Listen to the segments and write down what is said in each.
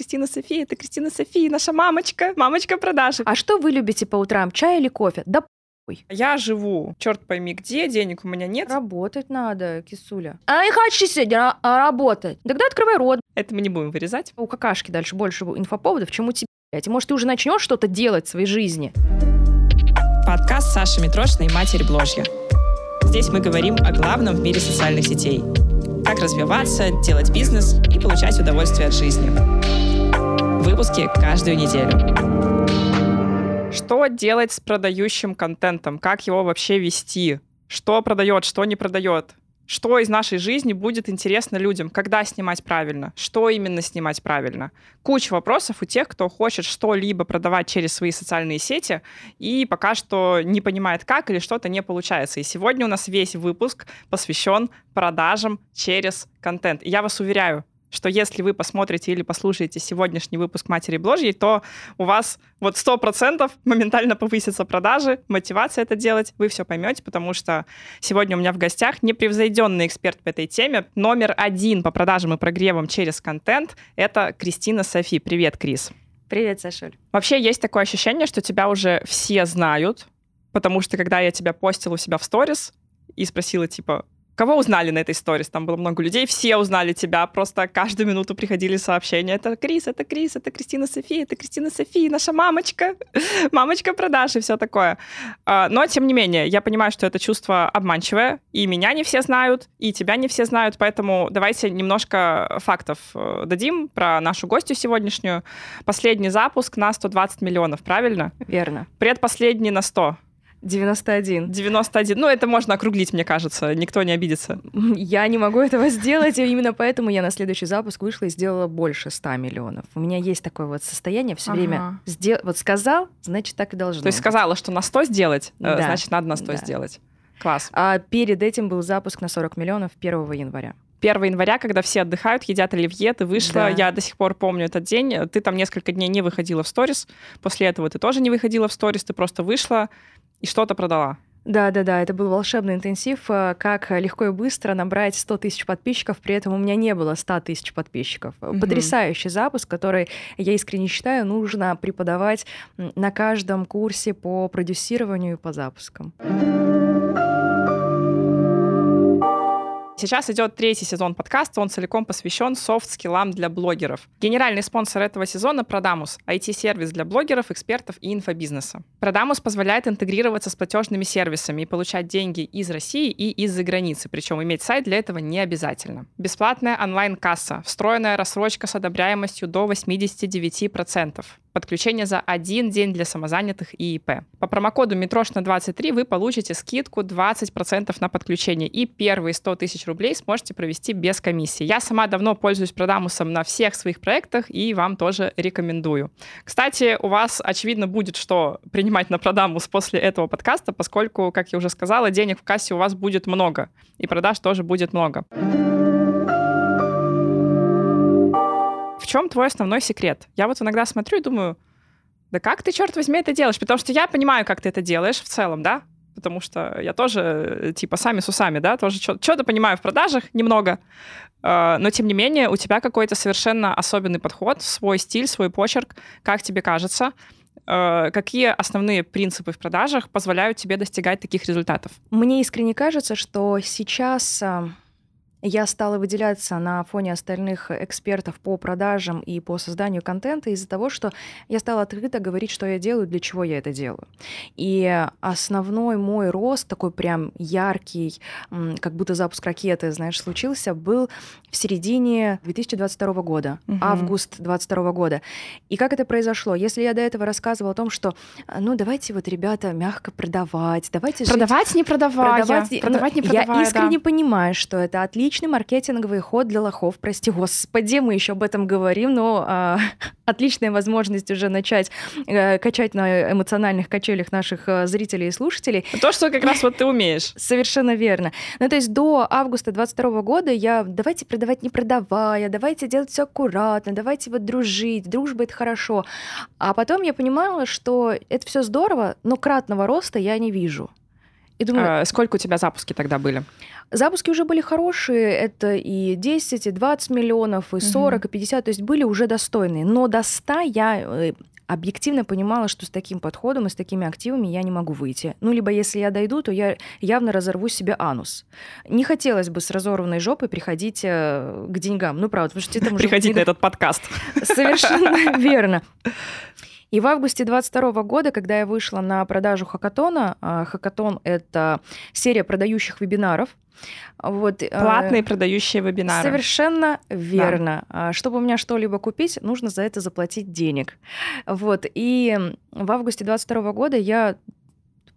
Кристина София, это Кристина София, наша мамочка, мамочка продажи. А что вы любите по утрам, чай или кофе? Да похуй. Я живу, черт пойми где, денег у меня нет. Работать надо, кисуля. А не хочу сегодня а, работать. Тогда открывай рот. Это мы не будем вырезать. У какашки дальше больше инфоповодов, чем у тебя. может, ты уже начнешь что-то делать в своей жизни. Подкаст Саши Митрошиной «Матерь Бложья». Здесь мы говорим о главном в мире социальных сетей. Как развиваться, делать бизнес и получать удовольствие от жизни. Выпуски каждую неделю. Что делать с продающим контентом? Как его вообще вести? Что продает, что не продает? Что из нашей жизни будет интересно людям? Когда снимать правильно? Что именно снимать правильно? Куча вопросов у тех, кто хочет что-либо продавать через свои социальные сети и пока что не понимает как или что-то не получается. И сегодня у нас весь выпуск посвящен продажам через контент. И я вас уверяю, что если вы посмотрите или послушаете сегодняшний выпуск «Матери Бложьей», то у вас вот сто процентов моментально повысятся продажи, мотивация это делать, вы все поймете, потому что сегодня у меня в гостях непревзойденный эксперт по этой теме, номер один по продажам и прогревам через контент — это Кристина Софи. Привет, Крис. Привет, Сашуль. Вообще есть такое ощущение, что тебя уже все знают, потому что когда я тебя постила у себя в сторис и спросила, типа, Кого узнали на этой сторис? Там было много людей, все узнали тебя, просто каждую минуту приходили сообщения. Это Крис, это Крис, это Кристина София, это Кристина София, наша мамочка, мамочка продаж и все такое. А, но, тем не менее, я понимаю, что это чувство обманчивое, и меня не все знают, и тебя не все знают, поэтому давайте немножко фактов э, дадим про нашу гостью сегодняшнюю. Последний запуск на 120 миллионов, правильно? Верно. Предпоследний на 100. 91. 91. Ну, это можно округлить, мне кажется. Никто не обидится. Я не могу этого сделать, и именно поэтому я на следующий запуск вышла и сделала больше 100 миллионов. У меня есть такое вот состояние все ага. время. Сдел... Вот сказал, значит, так и должно То есть сказала, что на 100 сделать, э, да. значит, надо на 100 да. сделать. Класс. А перед этим был запуск на 40 миллионов 1 января. 1 января, когда все отдыхают, едят оливье, ты вышла, да. я до сих пор помню этот день, ты там несколько дней не выходила в сторис, после этого ты тоже не выходила в сторис, ты просто вышла, и что-то продала. Да, да, да, это был волшебный интенсив, э, как легко и быстро набрать 100 тысяч подписчиков, при этом у меня не было 100 тысяч подписчиков. Угу. Потрясающий запуск, который, я искренне считаю, нужно преподавать на каждом курсе по продюсированию и по запускам. Сейчас идет третий сезон подкаста, он целиком посвящен софт-скиллам для блогеров. Генеральный спонсор этого сезона — Продамус, IT-сервис для блогеров, экспертов и инфобизнеса. Продамус позволяет интегрироваться с платежными сервисами и получать деньги из России и из-за границы, причем иметь сайт для этого не обязательно. Бесплатная онлайн-касса, встроенная рассрочка с одобряемостью до 89%. Подключение за один день для самозанятых и ИП. По промокоду Митрошна23 вы получите скидку 20% на подключение и первые 100 тысяч рублей сможете провести без комиссии. Я сама давно пользуюсь Продамусом на всех своих проектах и вам тоже рекомендую. Кстати, у вас, очевидно, будет что принимать на Продамус после этого подкаста, поскольку, как я уже сказала, денег в кассе у вас будет много, и продаж тоже будет много. В чем твой основной секрет? Я вот иногда смотрю и думаю, да как ты, черт возьми, это делаешь? Потому что я понимаю, как ты это делаешь в целом, да? Потому что я тоже, типа, сами с усами, да, тоже что-то понимаю в продажах немного, э, но, тем не менее, у тебя какой-то совершенно особенный подход, свой стиль, свой почерк, как тебе кажется, э, какие основные принципы в продажах позволяют тебе достигать таких результатов? Мне искренне кажется, что сейчас э, я стала выделяться на фоне остальных экспертов по продажам и по созданию контента из-за того, что я стала открыто говорить, что я делаю, для чего я это делаю. И основной мой рост, такой прям яркий, как будто запуск ракеты, знаешь, случился, был в середине 2022 года, угу. август 2022 года. И как это произошло? Если я до этого рассказывала о том, что, ну, давайте вот, ребята, мягко продавать, давайте Продавать, жить... не продавая. Продавать, продавать не продавая, Я искренне да. понимаю, что это отлично отличный маркетинговый ход для лохов, прости господи, мы еще об этом говорим, но а, отличная возможность уже начать а, качать на эмоциональных качелях наших а, зрителей и слушателей. То, что как раз вот ты умеешь. Совершенно верно. Ну, то есть до августа 22 года я давайте продавать не продавая, давайте делать все аккуратно, давайте вот дружить, дружба — это хорошо. А потом я понимала, что это все здорово, но кратного роста я не вижу. И думаю, а, сколько у тебя запуски тогда были? Запуски уже были хорошие, это и 10, и 20 миллионов, и 40, угу. и 50, то есть были уже достойные. Но до 100 я э, объективно понимала, что с таким подходом и с такими активами я не могу выйти. Ну, либо если я дойду, то я явно разорву себе анус. Не хотелось бы с разорванной жопой приходить э, к деньгам. Ну, правда, потому что там Приходить на этот подкаст. Совершенно верно. И в августе 2022 года, когда я вышла на продажу Хакатона, а, Хакатон — это серия продающих вебинаров, вот, э, Платные продающие вебинары. Совершенно верно. Да. Чтобы у меня что-либо купить, нужно за это заплатить денег. Вот. И в августе 2022 года я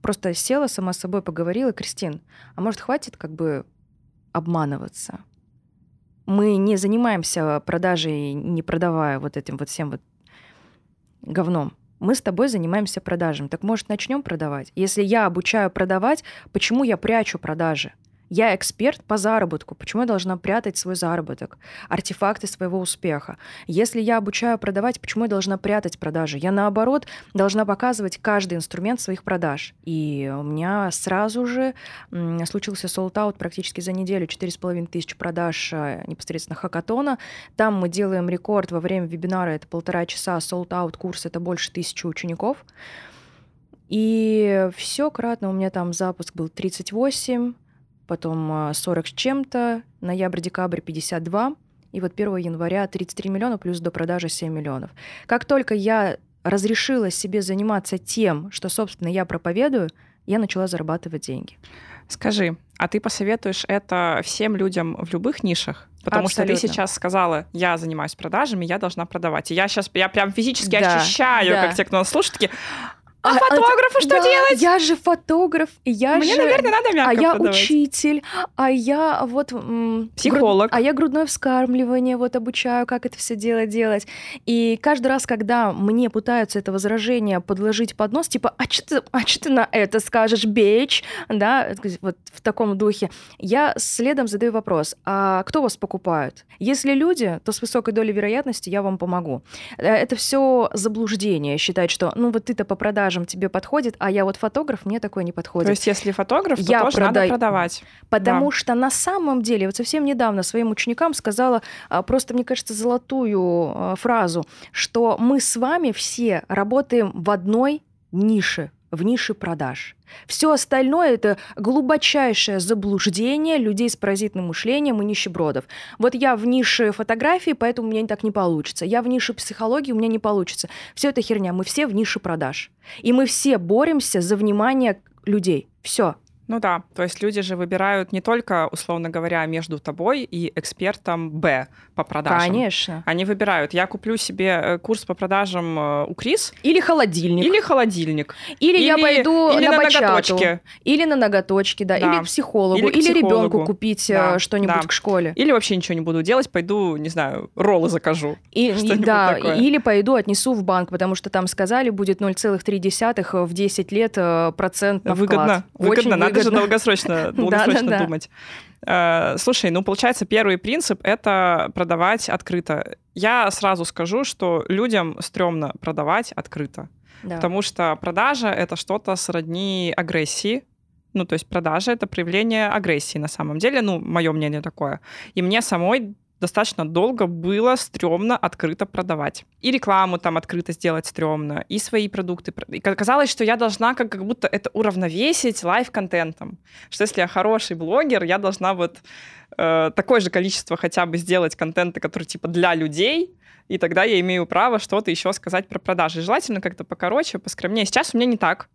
просто села сама с собой, поговорила, Кристин, а может хватит как бы обманываться? Мы не занимаемся продажей, не продавая вот этим вот всем вот говном. Мы с тобой занимаемся продажами. Так может, начнем продавать? Если я обучаю продавать, почему я прячу продажи? Я эксперт по заработку. Почему я должна прятать свой заработок, артефакты своего успеха? Если я обучаю продавать, почему я должна прятать продажи? Я, наоборот, должна показывать каждый инструмент своих продаж. И у меня сразу же случился sold out практически за неделю. 4,5 тысячи продаж э, непосредственно хакатона. Там мы делаем рекорд во время вебинара. Это полтора часа. Sold out курс — это больше тысячи учеников. И все кратно у меня там запуск был 38, потом 40 а, с чем-то, ноябрь-декабрь 52, и вот 1 января 33 миллиона плюс допродажи 7 миллионов. Как только я разрешила себе заниматься тем, что, собственно, я проповедую, я начала зарабатывать деньги. Скажи, а ты посоветуешь это всем людям в любых нишах? Потому Абсолютно. что ты сейчас сказала, я занимаюсь продажами, я должна продавать. И я сейчас, я прям физически да, ощущаю, да. как те, кто нас слушает, такие, а, а фотографу что да, делать? Я же фотограф, я Мне, же... наверное, надо мягко А я продавать. учитель, а я вот... Психолог. Груд... А я грудное вскармливание вот обучаю, как это все дело делать. И каждый раз, когда мне пытаются это возражение подложить под нос, типа, а что ты, а ты на это скажешь, бейч? Да, вот в таком духе. Я следом задаю вопрос, а кто вас покупает? Если люди, то с высокой долей вероятности я вам помогу. Э, это все заблуждение, считать, что, ну вот ты-то по продаже продажам тебе подходит, а я вот фотограф, мне такое не подходит. То есть если фотограф, то я тоже прода... надо продавать. Потому да. что на самом деле, вот совсем недавно своим ученикам сказала а, просто, мне кажется, золотую а, фразу, что мы с вами все работаем в одной нише в нише продаж. Все остальное это глубочайшее заблуждение людей с паразитным мышлением и нищебродов. Вот я в нише фотографии, поэтому у меня так не получится. Я в нише психологии, у меня не получится. Все это херня. Мы все в нише продаж. И мы все боремся за внимание людей. Все. Ну да, то есть люди же выбирают не только, условно говоря, между тобой и экспертом Б по продажам. Конечно. Они выбирают, я куплю себе э, курс по продажам э, у Крис. Или холодильник. Или холодильник. Или, или я пойду или на, на ноготочки. Или на ноготочки, да. да. Или к психологу. Или, или ребенку купить э, да. что-нибудь да. к школе. Или вообще ничего не буду делать, пойду, не знаю, роллы закажу. И, да, такое. или пойду отнесу в банк, потому что там сказали, будет 0,3 в 10 лет процент на выгодно, вклад. Выгодно, надо же долгосрочно, долгосрочно думать. Э, слушай, ну, получается, первый принцип — это продавать открыто. Я сразу скажу, что людям стрёмно продавать открыто. Да. Потому что продажа — это что-то сродни агрессии. Ну, то есть продажа — это проявление агрессии на самом деле. Ну, мое мнение такое. И мне самой достаточно долго было стрёмно открыто продавать. И рекламу там открыто сделать стрёмно, и свои продукты. И казалось, что я должна как, как будто это уравновесить лайв-контентом. Что если я хороший блогер, я должна вот э, такое же количество хотя бы сделать контента, который типа для людей, и тогда я имею право что-то еще сказать про продажи. Желательно как-то покороче, поскромнее. Сейчас у меня не так.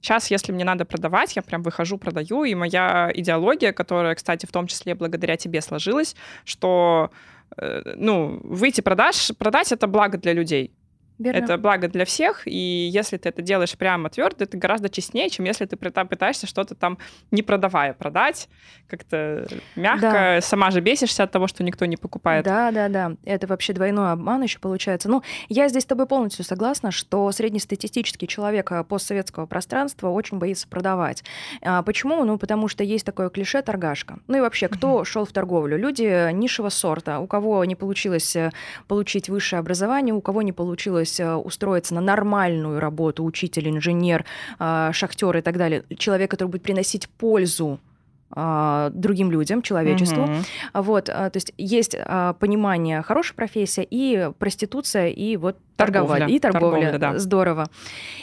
Сейчас, если мне надо продавать, я прям выхожу, продаю, и моя идеология, которая, кстати, в том числе благодаря тебе сложилась, что э, ну, выйти продаж, продать это благо для людей. Верно. Это благо для всех, и если ты это делаешь прямо твердо, это гораздо честнее, чем если ты пытаешься что-то там не продавая продать, как-то мягко, да. сама же бесишься от того, что никто не покупает. Да, да, да. Это вообще двойной обман еще получается. Ну, я здесь с тобой полностью согласна, что среднестатистический человек э, постсоветского пространства очень боится продавать. А почему? Ну, потому что есть такое клише торгашка. Ну и вообще, кто шел в торговлю? Люди низшего сорта, у кого не получилось э, получить высшее образование, у кого не получилось удалось э, устроиться на нормальную работу, учитель, инженер, э, шахтер и так далее, человек, который будет приносить пользу а, другим людям, человечеству. Mm-hmm. Вот, то есть есть понимание хорошей профессии и проституция и вот торговля, и торговля, торговля да. здорово.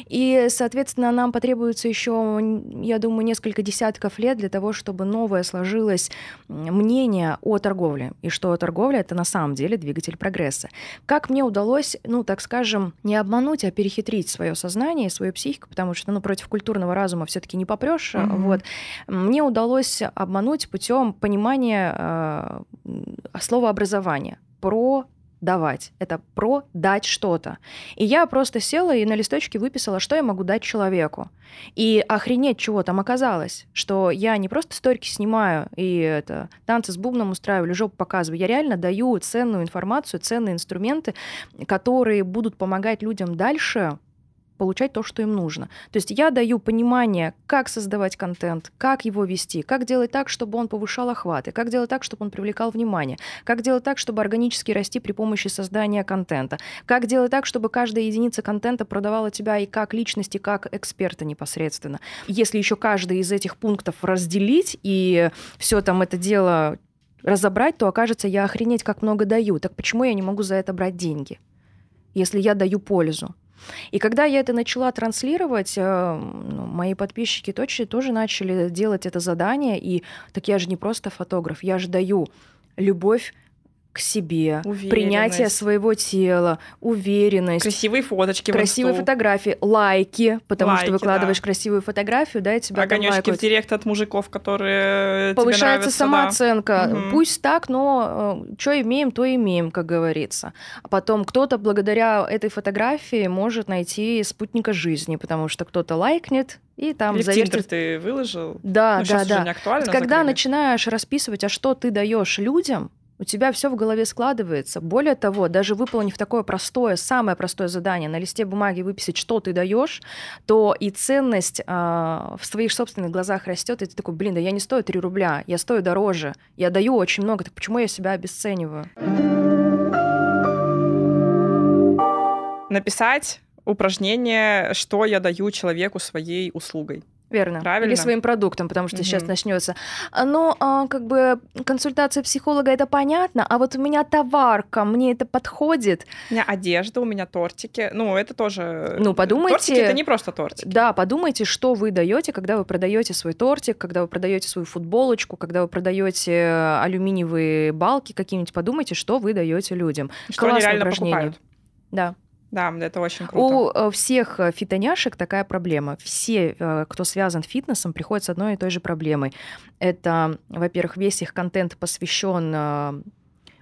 И, соответственно, нам потребуется еще, я думаю, несколько десятков лет для того, чтобы новое сложилось мнение о торговле и что торговля это на самом деле двигатель прогресса. Как мне удалось, ну так скажем, не обмануть, а перехитрить свое сознание, свою психику, потому что, ну против культурного разума все-таки не попрешь. Mm-hmm. Вот мне удалось обмануть путем понимания э, слова образования про давать. Это про дать что-то. И я просто села и на листочке выписала, что я могу дать человеку. И охренеть, чего там оказалось. Что я не просто сторики снимаю и это, танцы с бубном устраиваю, жопу показываю. Я реально даю ценную информацию, ценные инструменты, которые будут помогать людям дальше получать то, что им нужно. То есть я даю понимание, как создавать контент, как его вести, как делать так, чтобы он повышал охваты, как делать так, чтобы он привлекал внимание, как делать так, чтобы органически расти при помощи создания контента, как делать так, чтобы каждая единица контента продавала тебя и как личности, как эксперта непосредственно. Если еще каждый из этих пунктов разделить и все там это дело разобрать, то окажется, я охренеть как много даю. Так почему я не могу за это брать деньги, если я даю пользу? И когда я это начала транслировать, э, ну, мои подписчики точно тоже начали делать это задание. И так я же не просто фотограф, я же даю любовь к себе, принятие своего тела, уверенность. Красивые фоточки. Красивые фотографии, лайки, потому лайки, что выкладываешь да. красивую фотографию, да, и тебя Огонёчки в директ от мужиков, которые Повышается тебе нравятся, самооценка. Да. Пусть так, но э, что имеем, то имеем, как говорится. А потом кто-то благодаря этой фотографии может найти спутника жизни, потому что кто-то лайкнет, и там Или завертит... ты выложил. Да, ну, да, да. Не актуально, Когда закрыли. начинаешь расписывать, а что ты даешь людям, у тебя все в голове складывается. Более того, даже выполнив такое простое, самое простое задание, на листе бумаги выписать, что ты даешь, то и ценность э, в своих собственных глазах растет, и ты такой, блин, да я не стою 3 рубля, я стою дороже, я даю очень много, так почему я себя обесцениваю? Написать упражнение, что я даю человеку своей услугой. Верно. Правильно. Или своим продуктом, потому что угу. сейчас начнется. Но а, как бы консультация психолога это понятно, а вот у меня товарка, мне это подходит. У меня одежда, у меня тортики. Ну, это тоже. Ну, подумайте. Тортики это не просто тортики. Да, подумайте, что вы даете, когда вы продаете свой тортик, когда вы продаете свою футболочку, когда вы продаете алюминиевые балки какие-нибудь. Подумайте, что вы даете людям. Что Классное они реально упражнение. покупают. Да. Да, это очень круто. У э, всех э, фитоняшек такая проблема. Все, э, кто связан с фитнесом, приходят с одной и той же проблемой. Это, во-первых, весь их контент посвящен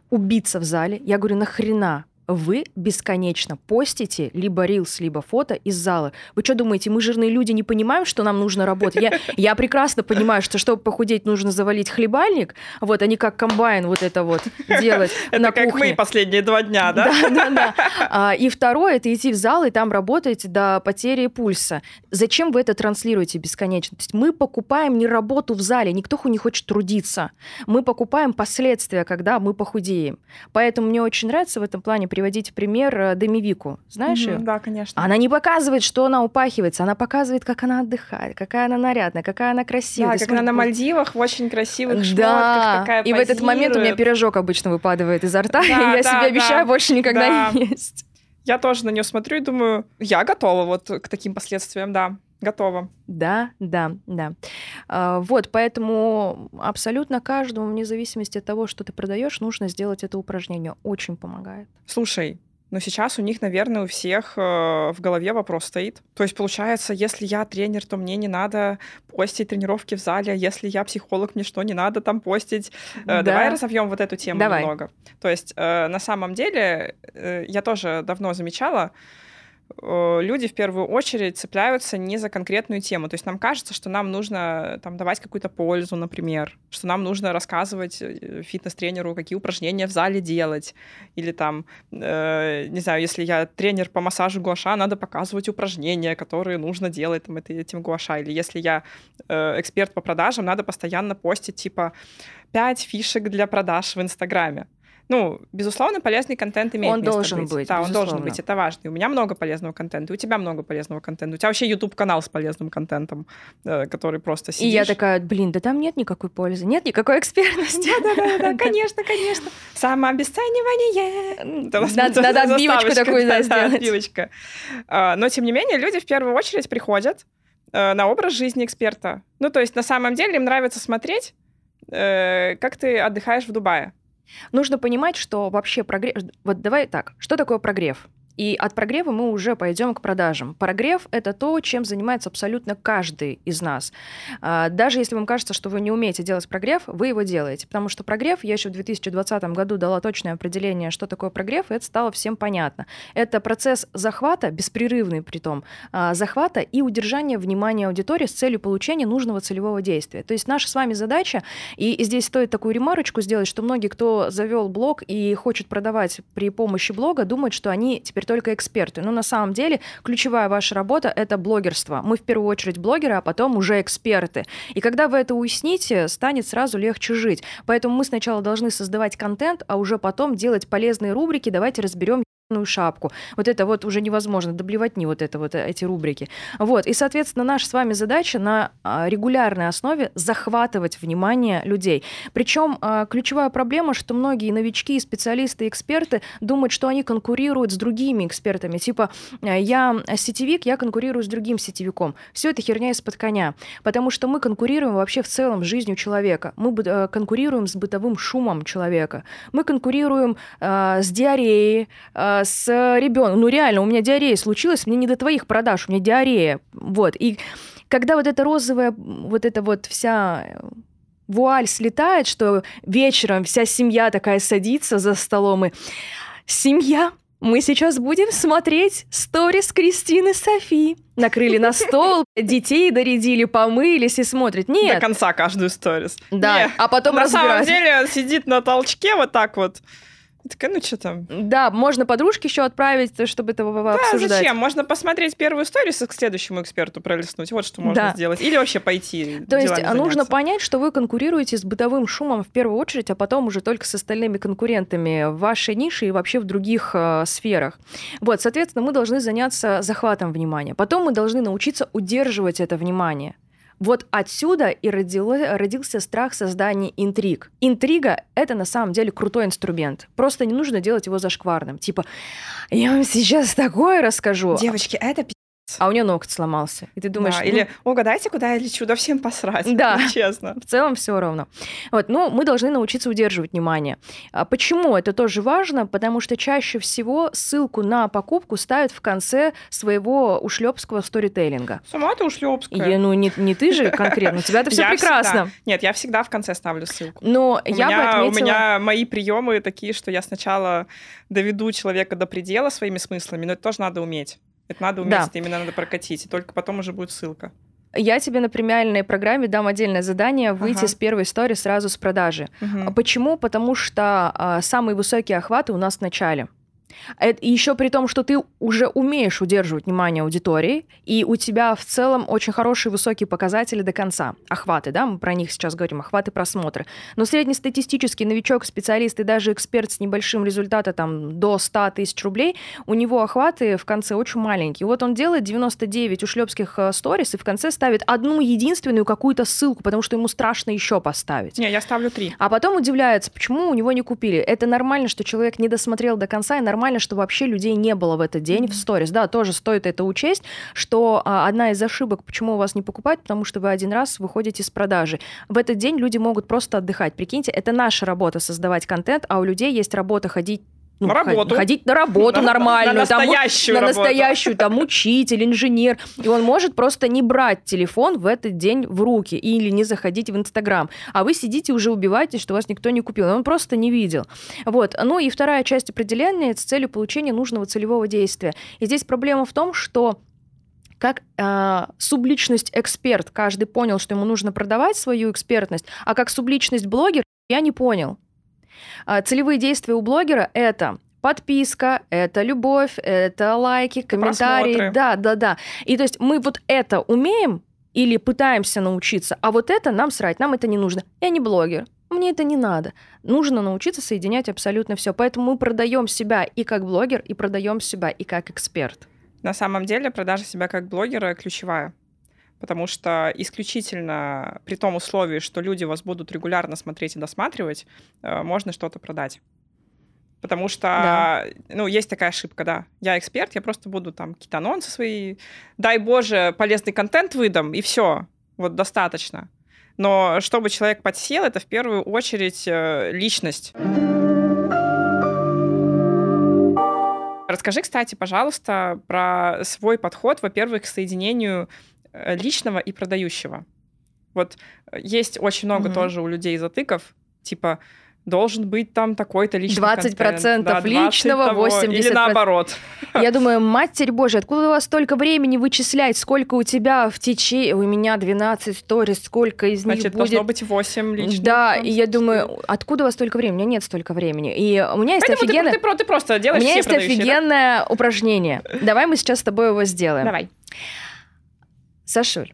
убиться в зале. Я говорю, нахрена вы бесконечно постите либо рилс, либо фото из зала. Вы что думаете, мы жирные люди не понимаем, что нам нужно работать? Я, я прекрасно понимаю, что чтобы похудеть, нужно завалить хлебальник, вот, а не как комбайн вот это вот делать это на как кухне. мы последние два дня, да? Да, да, да. А, и второе, это идти в зал и там работать до потери пульса. Зачем вы это транслируете бесконечно? То есть мы покупаем не работу в зале, никто не хочет трудиться. Мы покупаем последствия, когда мы похудеем. Поэтому мне очень нравится в этом плане приводить пример э, Демивику. Знаешь угу, ее? Да, конечно. Она не показывает, что она упахивается, она показывает, как она отдыхает, какая она нарядная, какая она красивая. Да, как она на Мальдивах в очень красивых шмотках, да. такая И в этот момент у меня пирожок обычно выпадывает изо рта, да, и я да, себе обещаю больше никогда не есть. Я тоже на нее смотрю и думаю, я готова вот к таким последствиям, да. Готова. Да, да, да. А, вот, поэтому абсолютно каждому, вне зависимости от того, что ты продаешь, нужно сделать это упражнение. Очень помогает. Слушай, но сейчас у них, наверное, у всех э, в голове вопрос стоит. То есть, получается, если я тренер, то мне не надо постить тренировки в зале, а если я психолог, мне что, не надо там постить? Э, да. Давай разовьем вот эту тему Давай. немного. То есть, э, на самом деле, я тоже давно замечала, люди в первую очередь цепляются не за конкретную тему. То есть нам кажется, что нам нужно там, давать какую-то пользу, например, что нам нужно рассказывать э, фитнес-тренеру, какие упражнения в зале делать. Или там, э, не знаю, если я тренер по массажу гуаша, надо показывать упражнения, которые нужно делать там, этим гуаша. Или если я э, эксперт по продажам, надо постоянно постить типа 5 фишек для продаж в Инстаграме. Ну, безусловно, полезный контент имеет Он место должен быть. быть, Да, он должен безусловно. быть, это важно. И у меня много полезного контента, и у тебя много полезного контента. У тебя вообще YouTube-канал с полезным контентом, э, который просто И сидишь. я такая, блин, да там нет никакой пользы, нет никакой экспертности. Да-да-да, конечно, конечно. Самообесценивание. Надо- отбивочку такую, сделать. отбивочка. А, Но, тем не менее, люди в первую очередь приходят э, на образ жизни эксперта. Ну, то есть, на самом деле, им нравится смотреть, э, как ты отдыхаешь в Дубае. Нужно понимать, что вообще прогрев... Вот давай так, что такое прогрев? И от прогрева мы уже пойдем к продажам. Прогрев — это то, чем занимается абсолютно каждый из нас. А, Даже если вам кажется, что вы не умеете делать прогрев, вы его делаете. Потому что прогрев, я еще в 2020 году дала точное определение, что такое прогрев, и это стало всем понятно. Это процесс захвата, беспрерывный при том, а, захвата и удержания внимания аудитории с целью получения нужного целевого действия. То есть наша с вами задача, и здесь стоит такую ремарочку сделать, что многие, кто завел блог и хочет продавать при помощи блога, думают, что они теперь только эксперты. Но на самом деле ключевая ваша работа — это блогерство. Мы в первую очередь блогеры, а потом уже эксперты. И когда вы это уясните, станет сразу легче жить. Поэтому мы сначала должны создавать контент, а уже потом делать полезные рубрики. Давайте разберем ебаную шапку. Вот это вот уже невозможно, доблевать не вот это вот э, эти рубрики. Вот, и, соответственно, наша с вами задача на а, регулярной основе захватывать внимание людей. Причем а, ключевая проблема, что многие новички, специалисты, эксперты думают, что они конкурируют с другими экспертами. Типа, э, я сетевик, я конкурирую с другим сетевиком. Все это херня из-под коня. Потому что мы конкурируем вообще в целом с жизнью человека. Мы э, конкурируем с бытовым шумом человека. Мы конкурируем э, с диареей, э, с ребенком. Ну реально, у меня диарея случилась, мне не до твоих продаж, у меня диарея. Вот. И когда вот эта розовая, вот эта вот вся э, вуаль слетает, что вечером вся семья такая садится за столом и семья, мы сейчас будем смотреть сторис Кристины Софи. Накрыли на стол, детей доредили, помылись и смотрят. До Нет, конца каждую сторис. да, Не, а потом На самом разбирать. деле он сидит на толчке вот так вот. Такая, ну что там? Да, можно подружке еще отправить, то, чтобы это Да, обсуждать. зачем? Можно посмотреть первую сторис и к следующему эксперту пролистнуть. Вот что можно Да. сделать. Или вообще пойти То есть а, нужно заняться. понять, что вы конкурируете с бытовым шумом в первую очередь, а потом уже только с остальными конкурентами в вашей нише и вообще в других э, сферах. Вот, соответственно, мы должны заняться захватом внимания. Потом мы должны научиться удерживать это внимание. Вот отсюда и родился страх создания интриг. Интрига — это на самом деле крутой инструмент. Просто не нужно делать его зашкварным. Типа, я вам сейчас такое расскажу, Девочки, это пи***. А у нее ноготь сломался. И ты думаешь, Да, ну, Или, угадайте, куда я лечу, да всем посрать. Да. Ну, честно. В целом все ровно. Вот, но мы должны научиться удерживать внимание. А Почему это тоже важно? Потому что чаще всего ссылку на покупку ставят в конце своего ушлепского сторителлинга. Сама ты ушлепская. ну, не, не ты же конкретно, у тебя это все Я прекрасно. всегда- Нет, я всегда в конце ставлю ссылку. Но У, я бы меня, у отметила... меня мои приемы такие, что я сначала доведу человека до предела своими смыслами, но это тоже надо уметь. Это надо уметь, Да. это именно надо прокатить, и только потом уже будет ссылка. Я тебе на премиальной программе дам отдельное задание выйти Ага. с первой истории сразу с продажи. А Почему? Потому что а, самые высокие охваты у нас в начале. Еще при том, что ты уже умеешь удерживать внимание аудитории, и у тебя в целом очень хорошие высокие показатели до конца. Охваты, да, мы про них сейчас говорим, охваты просмотры. Но среднестатистический новичок, специалист и даже эксперт с небольшим результатом там, до 100 тысяч рублей, у него охваты в конце очень маленькие. Вот он делает 99 ушлепских э, сторис и в конце ставит одну единственную какую-то ссылку, потому что ему страшно еще поставить. Не, я ставлю три. А потом удивляется, почему у него не купили. Это нормально, что человек не досмотрел до конца, и нормально, что вообще людей не было в этот день в сторис. Да, тоже стоит это учесть, что а, одна из ошибок, почему у вас не покупать, потому что вы один раз выходите с продажи. В этот день люди могут просто отдыхать. Прикиньте, это наша работа создавать контент, а у людей есть работа ходить ну, На работу. Ходить на работу На- нормальную. на там, настоящую на работу. настоящую, там, учитель, инженер. И он может просто не брать телефон в этот день в руки или не заходить в Инстаграм. А вы сидите уже убиваетесь, что вас никто не купил. Он просто не видел. Вот. Ну и вторая часть определения с целью получения нужного целевого действия. И здесь проблема в том, что как э, субличность эксперт, каждый понял, что ему нужно продавать свою экспертность, а как субличность блогер я не понял. А, Целевые действия у блогера это подписка, это любовь, это лайки, комментарии, Просмотры. да, да, да. И то есть мы вот это умеем или пытаемся научиться, а вот это нам срать, нам это не нужно. Я не блогер. мне это не надо. Нужно научиться соединять абсолютно все. Поэтому мы продаем себя и как блогер, и продаем себя и как эксперт. На самом деле продажа себя как блогера ключевая. Потому что исключительно при том условии, что люди вас будут регулярно смотреть и досматривать, э, можно что-то продать. Потому что, да. ну, есть такая ошибка, да. Я эксперт, я просто буду там какие-то анонсы свои, дай боже, полезный контент выдам, и все. Вот достаточно. Но чтобы человек подсел, это в первую очередь э, личность. Расскажи, кстати, пожалуйста, про свой подход, во-первых, к соединению личного и продающего. Вот э, есть очень много mm-hmm. тоже у людей затыков, типа должен быть там такой-то личный 20% контент. Да, личного, 80%. Или наоборот. Я думаю, матерь Божья, откуда у вас столько времени вычислять, сколько у тебя в течение... У меня 12 сторис, сколько из Значит, них будет... должно быть 8 личных. Да, и я думаю, откуда у вас столько времени? У меня нет столько времени. И у меня есть Поэтому офигенное... Ты, ты, ты просто делаешь У меня есть офигенное да? упражнение. Давай мы сейчас с тобой его сделаем. Давай. Сашуль,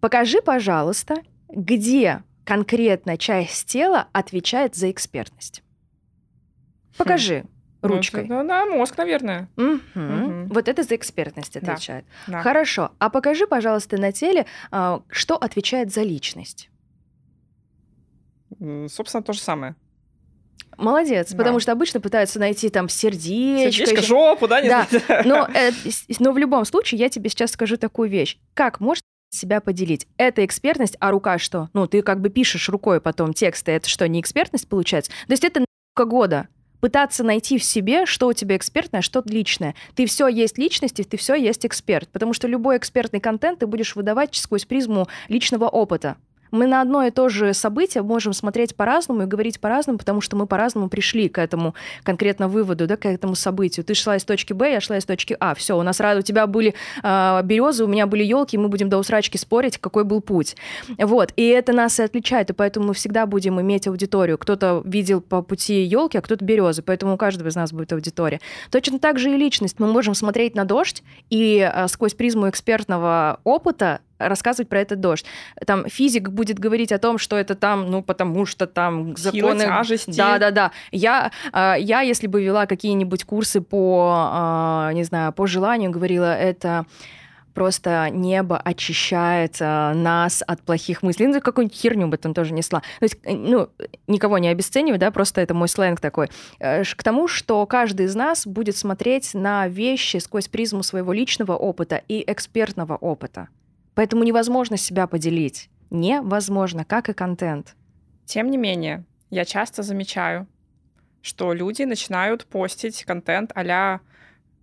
покажи, пожалуйста, где конкретная часть тела отвечает за экспертность. Покажи хм. ручкой. Ну, да, мозг, наверное. Угу. Угу. Вот это за экспертность отвечает. Да. Да. Хорошо. А покажи, пожалуйста, на теле, а, что отвечает за личность. Собственно, то же самое. Молодец, да. потому что обычно пытаются найти там сердечко. Сердечко, жопу, да? Да, но, э, но в любом случае я тебе сейчас скажу такую вещь. Как может себя поделить. Это экспертность, а рука что? Ну, ты как бы пишешь рукой потом тексты, это что, не экспертность получается? То есть это года пытаться найти в себе, что у тебя экспертное, что личное. Ты все есть личности, ты все есть эксперт, потому что любой экспертный контент ты будешь выдавать сквозь призму личного опыта. Мы на одно и то же событие можем смотреть по-разному и говорить по-разному, потому что мы по-разному пришли к этому конкретно выводу, да, к этому событию. Ты шла из точки Б, я шла из точки А. Все, у нас рад, у тебя были э, березы, у меня были елки, мы будем до усрачки спорить, какой был путь. Вот. И это нас и отличает, и поэтому мы всегда будем иметь аудиторию. Кто-то видел по пути елки, а кто-то березы, поэтому у каждого из нас будет аудитория. Точно так же и личность. Мы можем смотреть на дождь и э, сквозь призму экспертного опыта рассказывать про этот дождь. Там физик будет говорить о том, что это там, ну, потому что там законы... тяжести. Да, да, да. Я, а, я, если бы вела какие-нибудь курсы по, а, не знаю, по желанию, говорила, это просто небо очищает а, нас от плохих мыслей. Ну, какую-нибудь херню бы там тоже несла. То есть, э, ну, никого не обесцениваю, да, просто это мой сленг такой. Э, к тому, что каждый из нас будет смотреть на вещи сквозь призму своего личного опыта и экспертного опыта. Поэтому невозможно себя поделить. Невозможно, как и контент. Тем не менее, я часто замечаю, что люди начинают постить контент а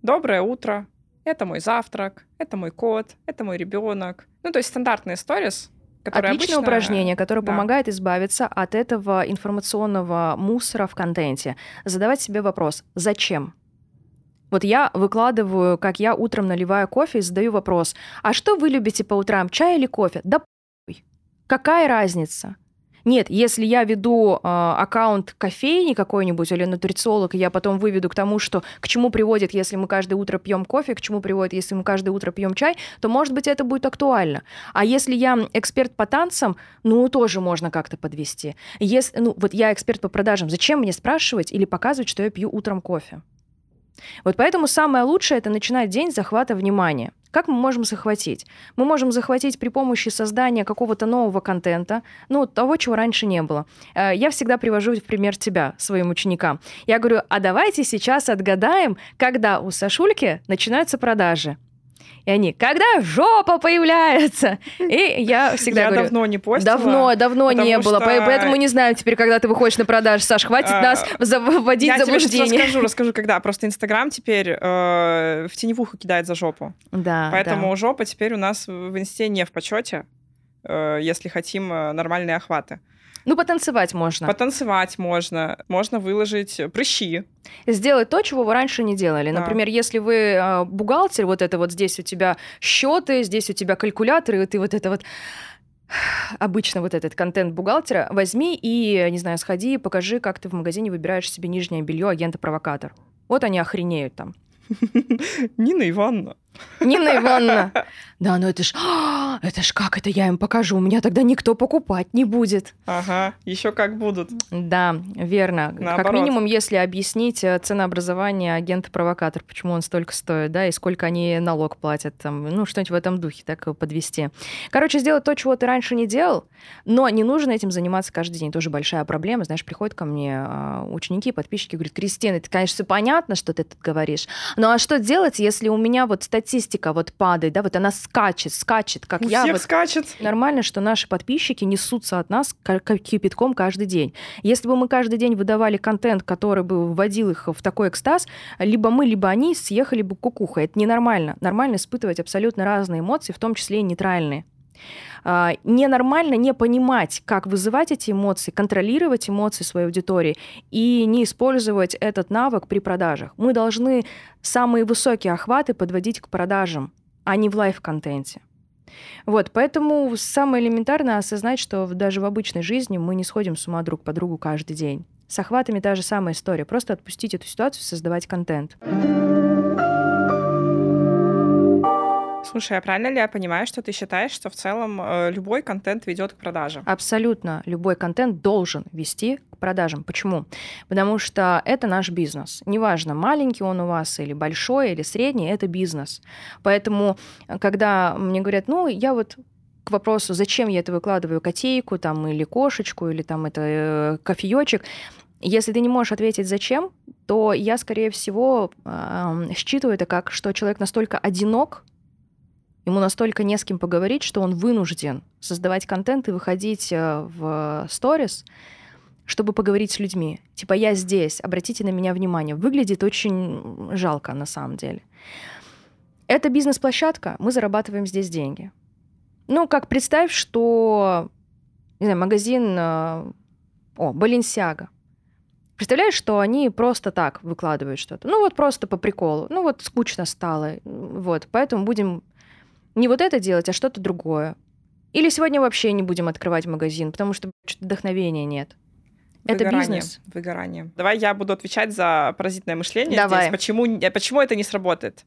«Доброе утро», «Это мой завтрак», «Это мой кот», «Это мой ребенок». Ну, то есть стандартные сторис, которые Отличное обычно... упражнение, которое да. помогает избавиться от этого информационного мусора в контенте. Задавать себе вопрос «Зачем?». Вот я выкладываю, как я утром наливаю кофе и задаю вопрос, а что вы любите по утрам, чай или кофе? Да Какая разница? Нет, если я веду э, аккаунт кофейни какой-нибудь или нутрициолог, и я потом выведу к тому, что к чему приводит, если мы каждое утро пьем кофе, к чему приводит, если мы каждое утро пьем чай, то, может быть, это будет актуально. А если я эксперт по танцам, ну, тоже можно как-то подвести. Если, ну, вот я эксперт по продажам, зачем мне спрашивать или показывать, что я пью утром кофе? Вот поэтому самое лучшее — это начинать день с захвата внимания. Как мы можем захватить? Мы можем захватить при помощи создания какого-то нового контента, ну, того, чего раньше не было. Э, я всегда привожу в пример тебя своим ученикам. Я говорю, а давайте сейчас отгадаем, когда у Сашульки начинаются продажи. И они, когда жопа появляется? И я всегда я говорю... давно не постила. Давно, давно не было. Поэтому не знаю теперь, когда ты выходишь на продажу. Саш, хватит а, нас вводить в заблуждение. Я расскажу, расскажу, когда. Просто Инстаграм теперь э, в теневуху кидает за жопу. Да, Поэтому да. жопа теперь у нас в Инсте не в почете, э, если хотим э, нормальные охваты. Ну, потанцевать можно. Потанцевать можно. Можно выложить прыщи. Сделать то, чего вы раньше не делали. Да. Например, если вы э, бухгалтер, вот это вот здесь у тебя счеты, здесь у тебя калькуляторы, и ты вот это вот обычно вот этот контент бухгалтера, возьми и, не знаю, сходи, покажи, как ты в магазине выбираешь себе нижнее белье агента-провокатор. Вот они охренеют там. Нина Ивановна, Нина Ивановна. Да, ну это ж, а, это ж как это я им покажу, у меня тогда никто покупать не будет. Ага, еще как будут. Да, верно. Наоборот. Как минимум, если объяснить э, ценообразование агента-провокатор, почему он столько стоит, да, и сколько они налог платят, там, ну, что-нибудь в этом духе, так э, подвести. Короче, сделать то, чего ты раньше не делал, но не нужно этим заниматься каждый день. Тоже большая проблема. Знаешь, приходят ко мне а, ученики, подписчики, говорят, Кристина, это, конечно, понятно, что ты тут говоришь, ну а что делать, если у меня вот статистика вот падает, да, вот она скачет, скачет, как У я всех вот скачет. Нормально, что наши подписчики несутся от нас ка- ка- кипятком каждый день. Если бы мы каждый день выдавали контент, который бы вводил их в такой экстаз, либо мы, либо они съехали бы кукуха. Это ненормально. Нормально испытывать абсолютно разные эмоции, в том числе и нейтральные. А, Ненормально не понимать, как вызывать эти эмоции, контролировать эмоции своей аудитории и не использовать этот навык при продажах. Мы должны самые высокие охваты подводить к продажам, а не в life -контенте. Вот, поэтому самое элементарное осознать, что даже в обычной жизни мы не сходим с ума друг по другу каждый день. С охватами та же самая история. Просто отпустить эту ситуацию, создавать контент. Слушай, а правильно ли я понимаю, что ты считаешь, что в целом э, любой контент ведет к продаже? Абсолютно любой контент должен вести к продажам. Почему? Потому что это наш бизнес. Неважно, маленький он у вас или большой, или средний, это бизнес. Поэтому, э, когда мне говорят, ну, я вот к вопросу, зачем я это выкладываю, котейку там, или кошечку, или там это э, кофеечек, если ты не можешь ответить зачем, то я, скорее всего, эм, считываю это как, что человек настолько одинок, ему настолько не с кем поговорить, что он вынужден создавать контент и выходить э, в сторис, чтобы поговорить с людьми. Типа, я здесь, обратите на меня внимание. Выглядит очень жалко на самом деле. Это бизнес-площадка, мы зарабатываем здесь деньги. Ну, как представь, что, не знаю, магазин, э, о, Баленсиага. Представляешь, что они просто так выкладывают что-то. Ну, вот просто по приколу. Ну, вот скучно стало. Вот, поэтому будем не вот это делать, а что-то другое. Или сегодня вообще не будем открывать магазин, потому что вдохновения нет. Это Выгорание, бизнес. Выгорание. Давай я буду отвечать за паразитное мышление Давай. здесь. Почему, почему это не сработает?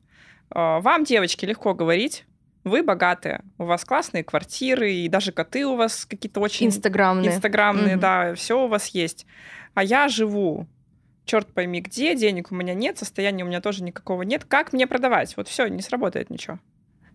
Э, Вам, девочки, легко говорить. Вы богатые, у вас классные квартиры, и даже коты у вас какие-то очень Инстаграмные. инстаграмные, Мгм. да, все у вас есть. А я живу, черт пойми где, денег у меня нет, состояния у меня тоже никакого нет. Как мне продавать? Вот все, не сработает ничего.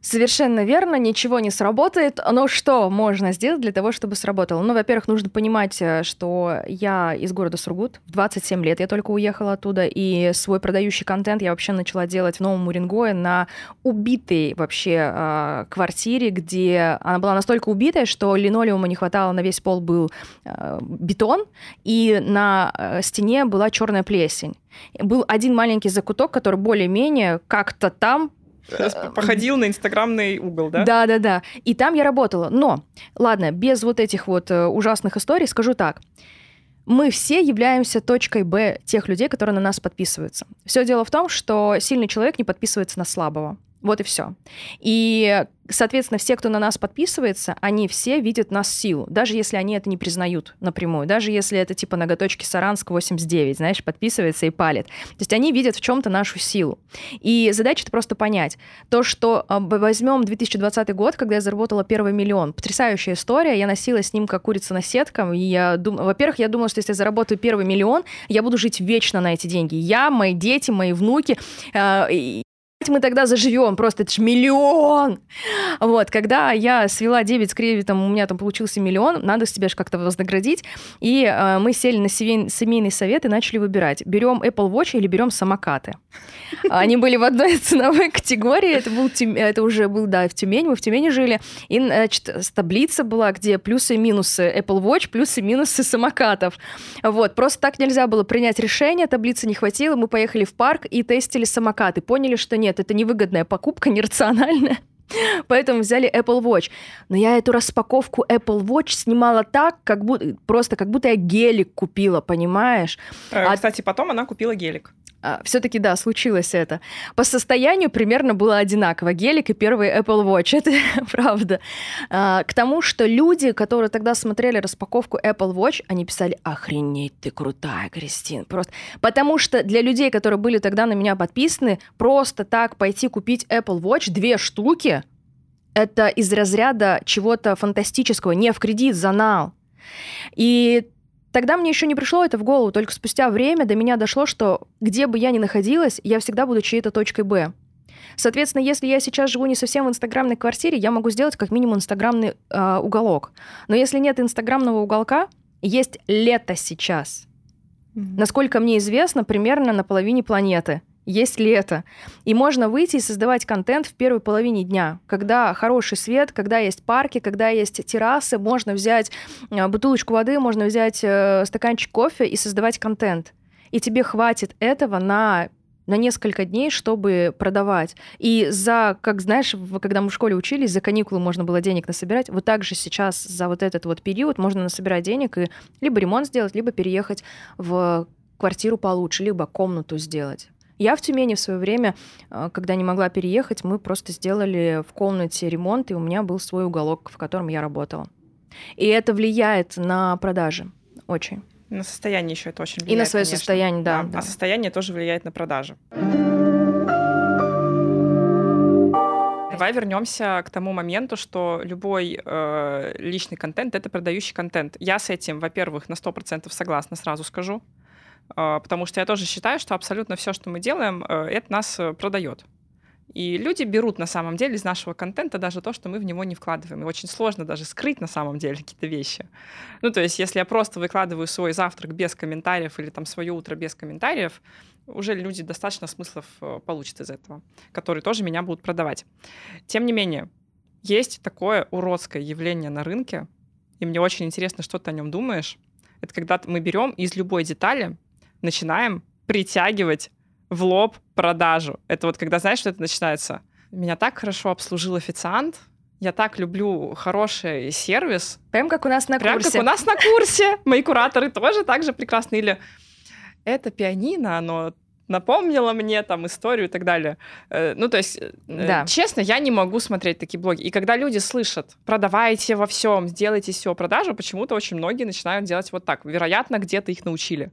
Совершенно верно, ничего не сработает. Но что можно сделать для того, чтобы сработало? Ну, во-первых, нужно понимать, э, что я из города Сургут. В 27 лет я только уехала оттуда, и свой продающий контент я вообще начала делать в Новом Уренгое на убитой вообще э, квартире, где она была настолько убитая, что линолеума не хватало, на весь пол был э, бетон, и на э, стене была черная плесень. Был один маленький закуток, который более-менее как-то там Сейчас походил на инстаграмный угол, да? да, да, да. И там я работала. Но, ладно, без вот этих вот э, ужасных историй скажу так. Мы все являемся точкой Б тех людей, которые на нас подписываются. Все дело в том, что сильный человек не подписывается на слабого. Вот и все. И, соответственно, все, кто на нас подписывается, они все видят нас силу, даже если они это не признают напрямую, даже если это типа ноготочки Саранск 89, знаешь, подписывается и палит. То есть они видят в чем-то нашу силу. И задача это просто понять. То, что а, возьмем 2020 год, когда я заработала первый миллион, потрясающая история, я носила с ним как курица на сеткам, и я думала, во-первых, я думала, что если я заработаю первый миллион, я буду жить вечно на эти деньги. Я, мои дети, мои внуки, э, мы тогда заживем, просто это ж миллион. Вот, когда я свела 9 с кредитом, у меня там получился миллион, надо себя же как-то вознаградить, и э, мы сели на семей- семейный совет и начали выбирать, берем Apple Watch или берем самокаты. Они были в одной ценовой категории, это, был, это уже был, да, в Тюмени, мы в Тюмени жили, и, значит, таблица была, где плюсы и минусы Apple Watch, плюсы и минусы самокатов. Вот, просто так нельзя было принять решение, таблицы не хватило, мы поехали в парк и тестили самокаты, поняли, что нет, это невыгодная покупка, нерациональная. Поэтому взяли Apple Watch. Но я эту распаковку Apple Watch снимала так, как будто просто как будто я гелик купила, понимаешь? Э, А- Кстати, потом она купила гелик. А, Все-таки, да, случилось это. По состоянию примерно было одинаково. Гелик и первый Apple Watch, это правда. А, к тому, что люди, которые тогда смотрели распаковку Apple Watch, они писали, охренеть, ты крутая, Кристин. Просто. Потому что для людей, которые были тогда на меня подписаны, просто так пойти купить Apple Watch, две штуки, это из разряда чего-то фантастического, не в кредит, за нал. И Тогда мне еще не пришло это в голову, только спустя время до меня дошло, что где бы я ни находилась, я всегда буду чьей-то точкой Б. Соответственно, если я сейчас живу не совсем в инстаграмной квартире, я могу сделать как минимум инстаграмный э, уголок. Но если нет инстаграмного уголка, есть лето сейчас. Mm-hmm. Насколько мне известно, примерно на половине планеты есть лето. И можно выйти и создавать контент в первой половине дня, когда хороший свет, когда есть парки, когда есть террасы, можно взять э, бутылочку воды, можно взять э, стаканчик кофе и создавать контент. И тебе хватит этого на на несколько дней, чтобы продавать. И за, как знаешь, когда мы в школе учились, за каникулы можно было денег насобирать. Вот так же сейчас за вот этот вот период можно насобирать денег и либо ремонт сделать, либо переехать в квартиру получше, либо комнату сделать. Я в Тюмени в свое время, э, когда не могла переехать, мы просто сделали в комнате ремонт, и у меня был свой уголок, в котором я работала. И это влияет на продажи очень. На состояние еще это очень влияет. И на свое конечно. состояние, да, да. да. А состояние тоже влияет на продажи. Давай вернемся к тому моменту, что любой э, личный контент это продающий контент. Я с этим, во-первых, на 100% согласна, сразу скажу. А, потому что я тоже считаю, что абсолютно все, что мы делаем, э, это нас э, продает. И люди берут на самом деле из нашего контента даже то, что мы в него не вкладываем. И очень сложно даже скрыть на самом деле какие-то вещи. Ну, то есть, если я просто выкладываю свой завтрак без комментариев или там свое утро без комментариев, уже люди достаточно смыслов э, получат из этого, которые тоже меня будут продавать. Тем не менее, есть такое уродское явление на рынке, и мне очень интересно, что ты о нем думаешь. Это когда мы берем из любой детали начинаем притягивать в лоб продажу. Это вот когда, знаешь, что это начинается? Меня так хорошо обслужил официант, я так люблю хороший сервис. Прям как у нас на Прям курсе. как у нас на курсе. Мои кураторы тоже так же прекрасны. Или это пианино, оно напомнило мне там историю и так далее. Э, ну, то есть, э, да. честно, я не могу смотреть такие блоги. И когда люди слышат, продавайте во всем, сделайте все продажу, почему-то очень многие начинают делать вот так. Вероятно, где-то их научили.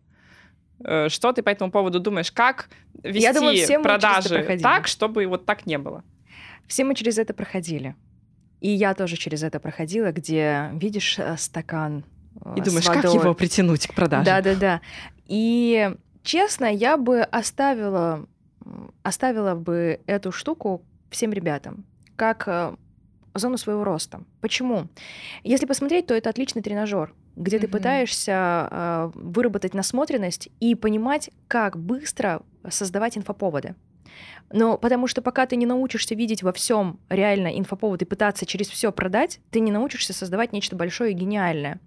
Э, что ты по этому поводу думаешь? Как вести Я думаю, все продажи так, чтобы вот так не было? Все мы через это проходили. И я тоже через это проходила, где видишь э, стакан э, И думаешь, как его притянуть к продаже? Да-да-да. И честно, я бы оставила, оставила бы эту штуку всем ребятам, как зону своего роста. Почему? Если посмотреть, то это отличный тренажер где mm-hmm. ты пытаешься э, выработать насмотренность и понимать, как быстро создавать инфоповоды. Но потому что пока ты не научишься видеть во всем реально инфоповод и пытаться через все продать, ты не научишься создавать нечто большое и гениальное.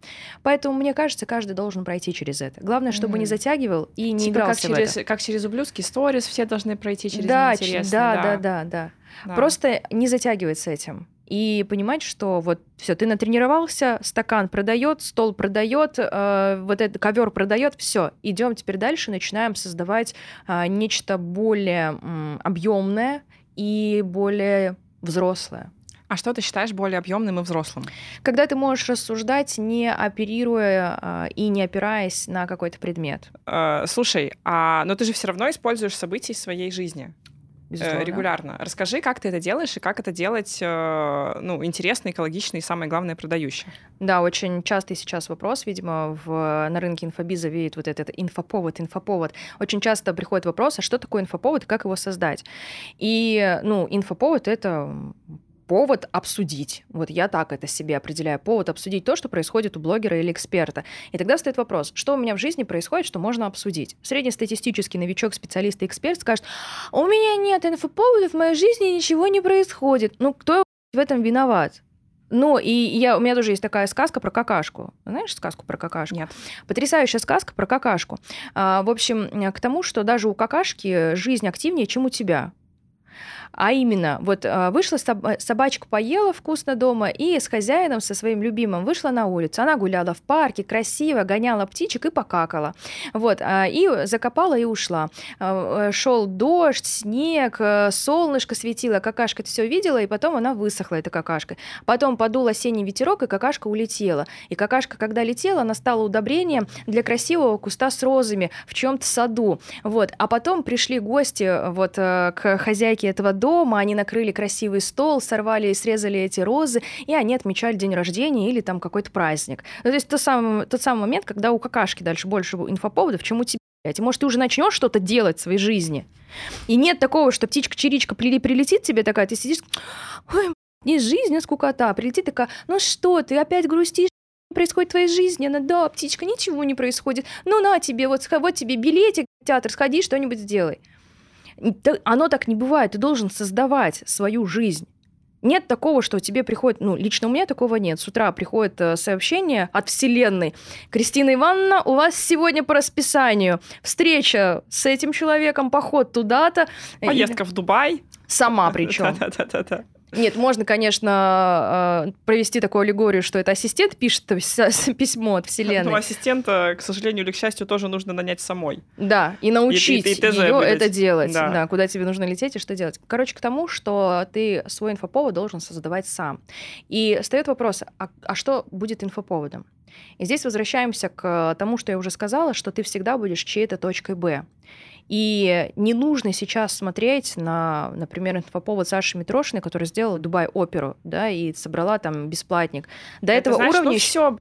Поэтому, мне кажется, каждый должен пройти через это. Главное, чтобы mm-hmm. не затягивал и не типа игрался как через, в это. Как через ублюдский сторис все должны пройти через да, неинтересный. Да, да, да, да, да. да. Просто не затягивать с этим и понимать, что вот все, ты натренировался, стакан продает, стол продает, э, вот этот ковер продает, все, идем теперь дальше, начинаем создавать э, нечто более э, объемное и более взрослое. А что ты считаешь более объемным и взрослым? Когда ты можешь рассуждать, не оперируя э, и не опираясь на какой-то предмет. Э, слушай, а но ты же все равно используешь события своей жизни. Э, Безусловно. регулярно. Расскажи, как ты это делаешь и как это делать э, ну, интересно, экологично и, самое главное, продающе. Да, очень частый сейчас вопрос, видимо, в, на рынке инфобиза видит вот этот инфоповод, инфоповод. Очень часто приходит вопрос, а что такое инфоповод и как его создать? И, ну, инфоповод — это повод обсудить. Вот я так это себе определяю. Повод обсудить то, что происходит у блогера или эксперта. И тогда стоит вопрос, что у меня в жизни происходит, что можно обсудить. Среднестатистический новичок, специалист и эксперт скажет, у меня нет инфоповодов, в моей жизни ничего не происходит. Ну, кто в этом виноват? Ну, и я, у меня тоже есть такая сказка про какашку. Знаешь сказку про какашку? Нет. Потрясающая сказка про какашку. А, в общем, к тому, что даже у какашки жизнь активнее, чем у тебя. А именно, вот а, вышла собачка поела вкусно дома и с хозяином, со своим любимым, вышла на улицу. Она гуляла в парке, красиво, гоняла птичек и покакала. Вот, а, и закопала и ушла. А, э, Шел дождь, снег, э, солнышко светило, какашка все видела, и потом она высохла, эта какашка. Потом подул осенний ветерок, и какашка улетела. И какашка, когда летела, она стала удобрением для красивого куста с розами в чем-то саду. Вот. А потом пришли гости э, вот к хозяйке этого дома, они накрыли красивый стол, сорвали и срезали эти розы, и они отмечали день рождения или там какой-то праздник. Ну, то есть тот самый, тот самый момент, когда у какашки дальше больше инфоповодов, чем у тебя. И, может, ты уже начнешь что-то делать в своей жизни. И нет такого, что птичка-чиричка прилетит тебе такая, ты сидишь, ой, не жизнь, а скукота. Прилетит такая, ну что ты, опять грустишь? происходит в твоей жизни? Она, да, птичка, ничего не происходит. Ну на тебе, вот, вот тебе билетик в театр, сходи, что-нибудь сделай. Оно так не бывает. Ты должен создавать свою жизнь. Нет такого, что тебе приходит, ну, лично у меня такого нет. С утра приходит э, сообщение от Вселенной. Кристина Ивановна, у вас сегодня по расписанию встреча с этим человеком, поход туда-то. Поездка в Дубай. Сама причем. Да-да-да. Нет, можно, конечно, а, провести такую аллегорию, что это ассистент пишет письмо от Вселенной. Ну, ассистента, к сожалению или к счастью, тоже нужно нанять самой. Да, и научить и, и, и ее это делать. Да. да, куда тебе нужно лететь и что делать. Короче, к тому, что ты свой инфоповод должен создавать сам. И встает вопрос, а, а что будет инфоповодом? И здесь возвращаемся к тому, что я уже сказала, что ты всегда будешь чьей-то точкой Б. И не нужно сейчас смотреть на, например, инфоповод Саши Митрошиной, которая сделала Дубай оперу, да, и собрала там бесплатник. До Это этого знаешь, уровня... Ну все,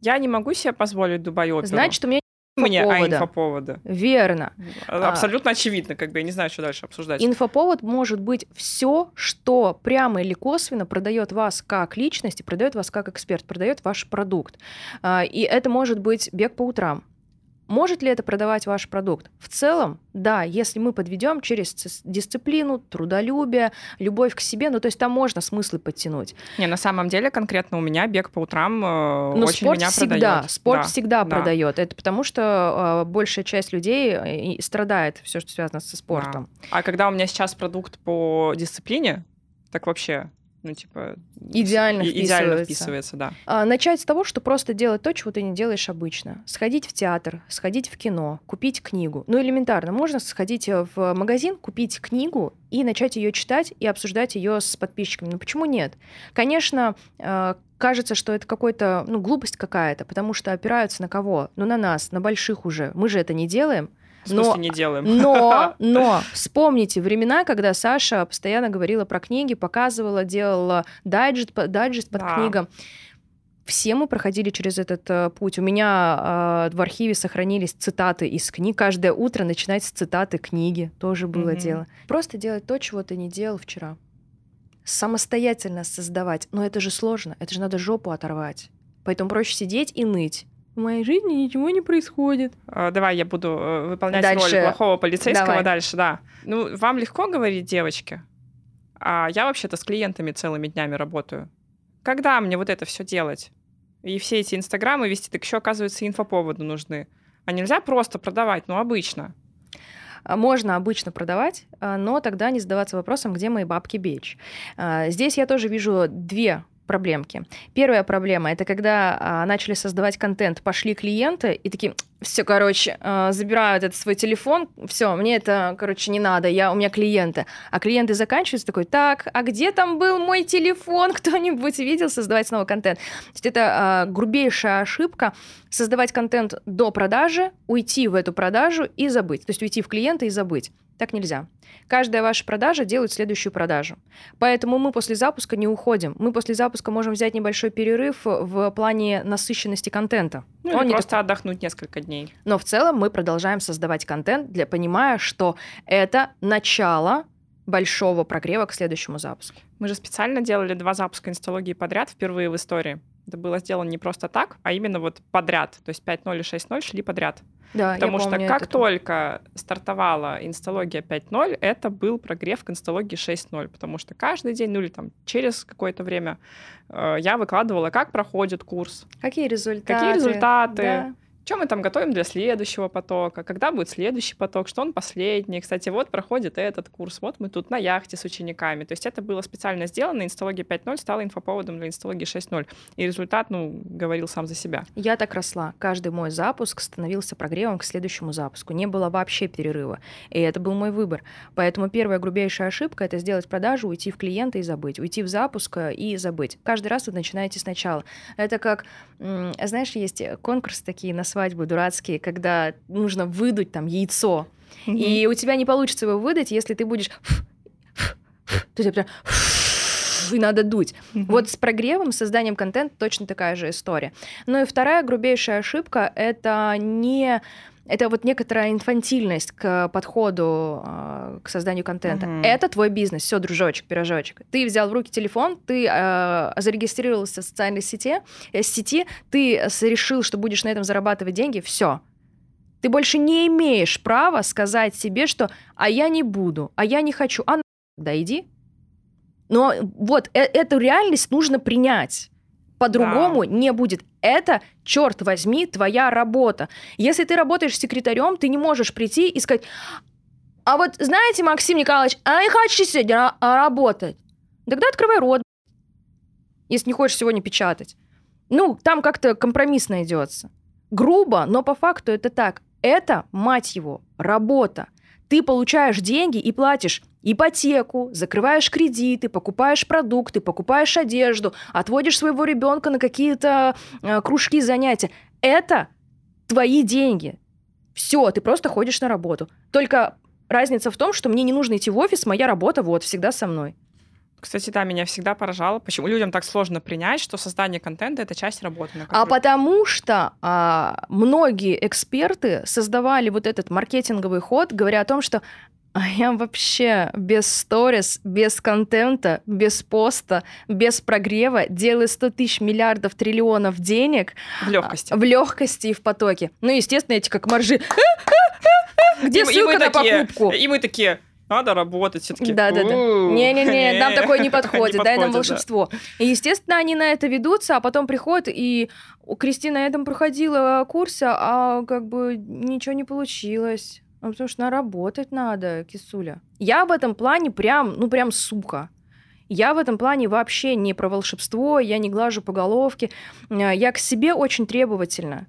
я не могу себе позволить Дубай оперу. Значит, у меня мне, а инфоповода. Верно. А, абсолютно а, очевидно, как бы я не знаю, что дальше обсуждать. Инфоповод может быть все, что прямо или косвенно продает вас как личность и продает вас как эксперт, продает ваш продукт. А, и это может быть бег по утрам, может ли это продавать ваш продукт? В целом, да, если мы подведем через дисциплину, трудолюбие, любовь к себе, ну то есть там можно смыслы подтянуть. Не, на самом деле конкретно у меня бег по утрам э, Но очень спорт меня всегда, продает. Спорт да, всегда да. продает. Это потому что э, большая часть людей э, страдает все, что связано со спортом. Да. А когда у меня сейчас продукт по дисциплине, так вообще ну, типа... Идеально вписывается. Идеально вписывается, да. А, начать с того, что просто делать то, чего ты не делаешь обычно. Сходить в театр, сходить в кино, купить книгу. Ну, элементарно. Можно сходить э, в магазин, купить книгу и начать ее читать и обсуждать ее с подписчиками. Ну, почему нет? Конечно, э, кажется, что это какой-то, ну, глупость какая-то, потому что опираются на кого? Ну, на нас, на больших уже. Мы же это не делаем. Смысле, но, не делаем. Но, но вспомните времена, когда Саша постоянно говорила про книги, показывала, делала дайджест, дайджест под да. книгам. Все мы проходили через этот э, путь. У меня э, в архиве сохранились цитаты из книг. Каждое утро начинать с цитаты книги тоже было mm-hmm. дело. Просто делать то, чего ты не делал вчера. Самостоятельно создавать. Но это же сложно. Это же надо жопу оторвать. Поэтому проще сидеть и ныть в моей жизни ничего не происходит. А, давай я буду э, выполнять дальше. роль плохого полицейского Давай. дальше, да. Ну, вам легко говорить, девочки? А я вообще-то с клиентами целыми днями работаю. Когда мне вот это все делать? И все эти инстаграмы вести, так еще, оказывается, инфоповоды нужны. А нельзя просто продавать, ну, обычно. А, можно обычно продавать, а, но тогда не задаваться вопросом, где мои бабки бечь. Здесь я тоже вижу две проблемки. Первая проблема это когда а, начали создавать контент, пошли клиенты и такие, все, короче, а, забирают этот свой телефон, все, мне это, короче, не надо, я у меня клиенты, а клиенты заканчиваются такой, так, а где там был мой телефон, кто-нибудь видел, создавать снова контент. То есть это а, грубейшая ошибка создавать контент до продажи, уйти в эту продажу и забыть, то есть уйти в клиента и забыть. Так нельзя. Каждая ваша продажа делает следующую продажу. Поэтому мы после запуска не уходим. Мы после запуска можем взять небольшой перерыв в плане насыщенности контента. Ну, Он или просто так... отдохнуть несколько дней. Но в целом мы продолжаем создавать контент, для понимая, что это начало большого прогрева к следующему запуску. Мы же специально делали два запуска инсталогии подряд впервые в истории. Это было сделано не просто так, а именно вот подряд. То есть 5.0 и 6.0 шли подряд. Да, Потому что как это. только стартовала инсталогия 5.0, это был прогрев к инсталогии 6.0, потому что каждый день, ну или там через какое-то время э, я выкладывала, как проходит курс. Какие результаты. Какие результаты. Да что мы там готовим для следующего потока, когда будет следующий поток, что он последний. Кстати, вот проходит этот курс, вот мы тут на яхте с учениками. То есть это было специально сделано, инсталогия 5.0 стала инфоповодом для инсталогии 6.0. И результат, ну, говорил сам за себя. Я так росла. Каждый мой запуск становился прогревом к следующему запуску. Не было вообще перерыва. И это был мой выбор. Поэтому первая грубейшая ошибка — это сделать продажу, уйти в клиента и забыть. Уйти в запуск э, и забыть. Каждый раз вы начинаете сначала. Это как, знаешь, есть конкурсы такие на свадьбу дурацкие, когда нужно выдуть там яйцо, mm-hmm. и у тебя не получится его выдать, если ты будешь... То есть прям и надо дуть. Mm-hmm. Вот с прогревом, созданием контента точно такая же история. Ну и вторая грубейшая ошибка — это не это вот некоторая инфантильность к подходу э, к созданию контента. Mm-hmm. Это твой бизнес, все, дружочек, пирожочек. Ты взял в руки телефон, ты э, зарегистрировался в социальной сети, э, сети, ты решил, что будешь на этом зарабатывать деньги, все. Ты больше не имеешь права сказать себе, что «а я не буду», «а я не хочу», «а да иди». Но вот э- эту реальность нужно принять. По-другому да. не будет. Это, черт возьми, твоя работа. Если ты работаешь секретарем, ты не можешь прийти и сказать, а вот знаете, Максим Николаевич, а я хочу сегодня работать. Тогда открывай рот, если не хочешь сегодня печатать. Ну, там как-то компромисс найдется. Грубо, но по факту это так. Это, мать его, работа. Ты получаешь деньги и платишь ипотеку, закрываешь кредиты, покупаешь продукты, покупаешь одежду, отводишь своего ребенка на какие-то э, кружки, занятия. Это твои деньги. Все, ты просто ходишь на работу. Только разница в том, что мне не нужно идти в офис, моя работа вот всегда со мной. Кстати, да, меня всегда поражало, почему людям так сложно принять, что создание контента это часть работы. А потому что а, многие эксперты создавали вот этот маркетинговый ход, говоря о том, что а я вообще без сторис, без контента, без поста, без прогрева делаю 100 тысяч миллиардов триллионов денег. В легкости. В легкости и в потоке. Ну, естественно, эти как маржи. Где ссылка на покупку? И мы такие, надо работать все-таки. Да, да, да. Не-не-не, нам такое не подходит, дай нам волшебство. И, естественно, они на это ведутся, а потом приходят, и Кристина на этом проходила курс, а как бы ничего не получилось. Ну, потому что наработать надо, кисуля. Я в этом плане прям, ну, прям сука. Я в этом плане вообще не про волшебство, я не глажу по головке. Э, я к себе очень требовательна.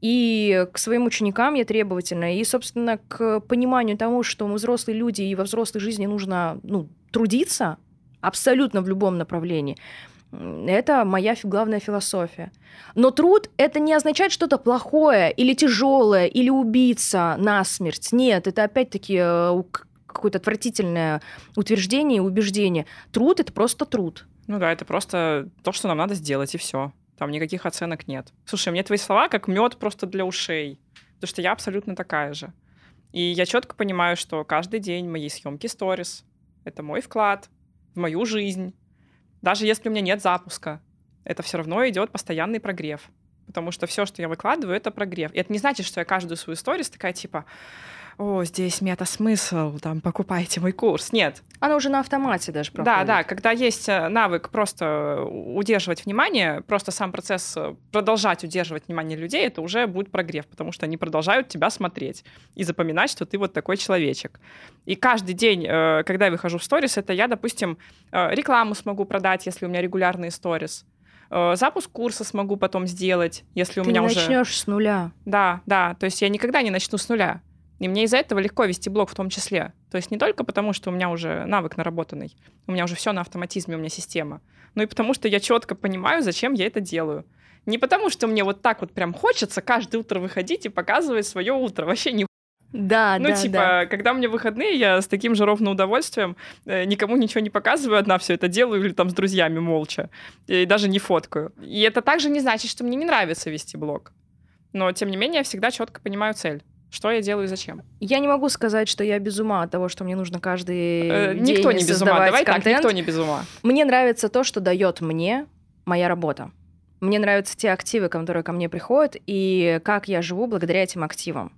И к своим ученикам я требовательна. И, собственно, к пониманию того, что мы взрослые люди, и во взрослой жизни нужно ну, трудиться абсолютно в любом направлении. Это моя главная философия. Но труд это не означает что-то плохое или тяжелое или убийца насмерть. Нет, это опять-таки э, какое-то отвратительное утверждение и убеждение. Труд это просто труд. Ну да, это просто то, что нам надо сделать, и все. Там никаких оценок нет. Слушай, мне твои слова как мед просто для ушей. Потому что я абсолютно такая же. И я четко понимаю, что каждый день моей съемки сторис — это мой вклад в мою жизнь, даже если у меня нет запуска, это все равно идет постоянный прогрев. Потому что все, что я выкладываю, это прогрев. И это не значит, что я каждую свою историю такая типа о, здесь мета-смысл, там, покупайте мой курс. Нет. Она уже на автомате даже проходит. Да, да, когда есть э, навык просто удерживать внимание, просто сам процесс э, продолжать удерживать внимание людей, это уже будет прогрев, потому что они продолжают тебя смотреть и запоминать, что ты вот такой человечек. И каждый день, э, когда я выхожу в сторис, это я, допустим, рекламу смогу продать, если у меня регулярные сторис запуск курса смогу потом сделать, если у Ты меня не уже... начнешь с нуля. Да, да, то есть я никогда не начну с нуля. И мне из-за этого легко вести блог в том числе. То есть не только потому, что у меня уже навык наработанный, у меня уже все на автоматизме, у меня система, но и потому, что я четко понимаю, зачем я это делаю. Не потому, что мне вот так вот прям хочется каждое утро выходить и показывать свое утро. Вообще не да, ну, да, типа, да. когда мне выходные, я с таким же ровно удовольствием э, никому ничего не показываю, одна все это делаю или там с друзьями молча, и даже не фоткаю. И это также не значит, что мне не нравится вести блог. Но, тем не менее, я всегда четко понимаю цель. Что я делаю и зачем? Я не могу сказать, что я без ума от того, что мне нужно каждый э, день Никто не без ума. Давай контент. так, никто не без ума. Мне нравится то, что дает мне моя работа. Мне нравятся те активы, которые ко мне приходят, и как я живу благодаря этим активам.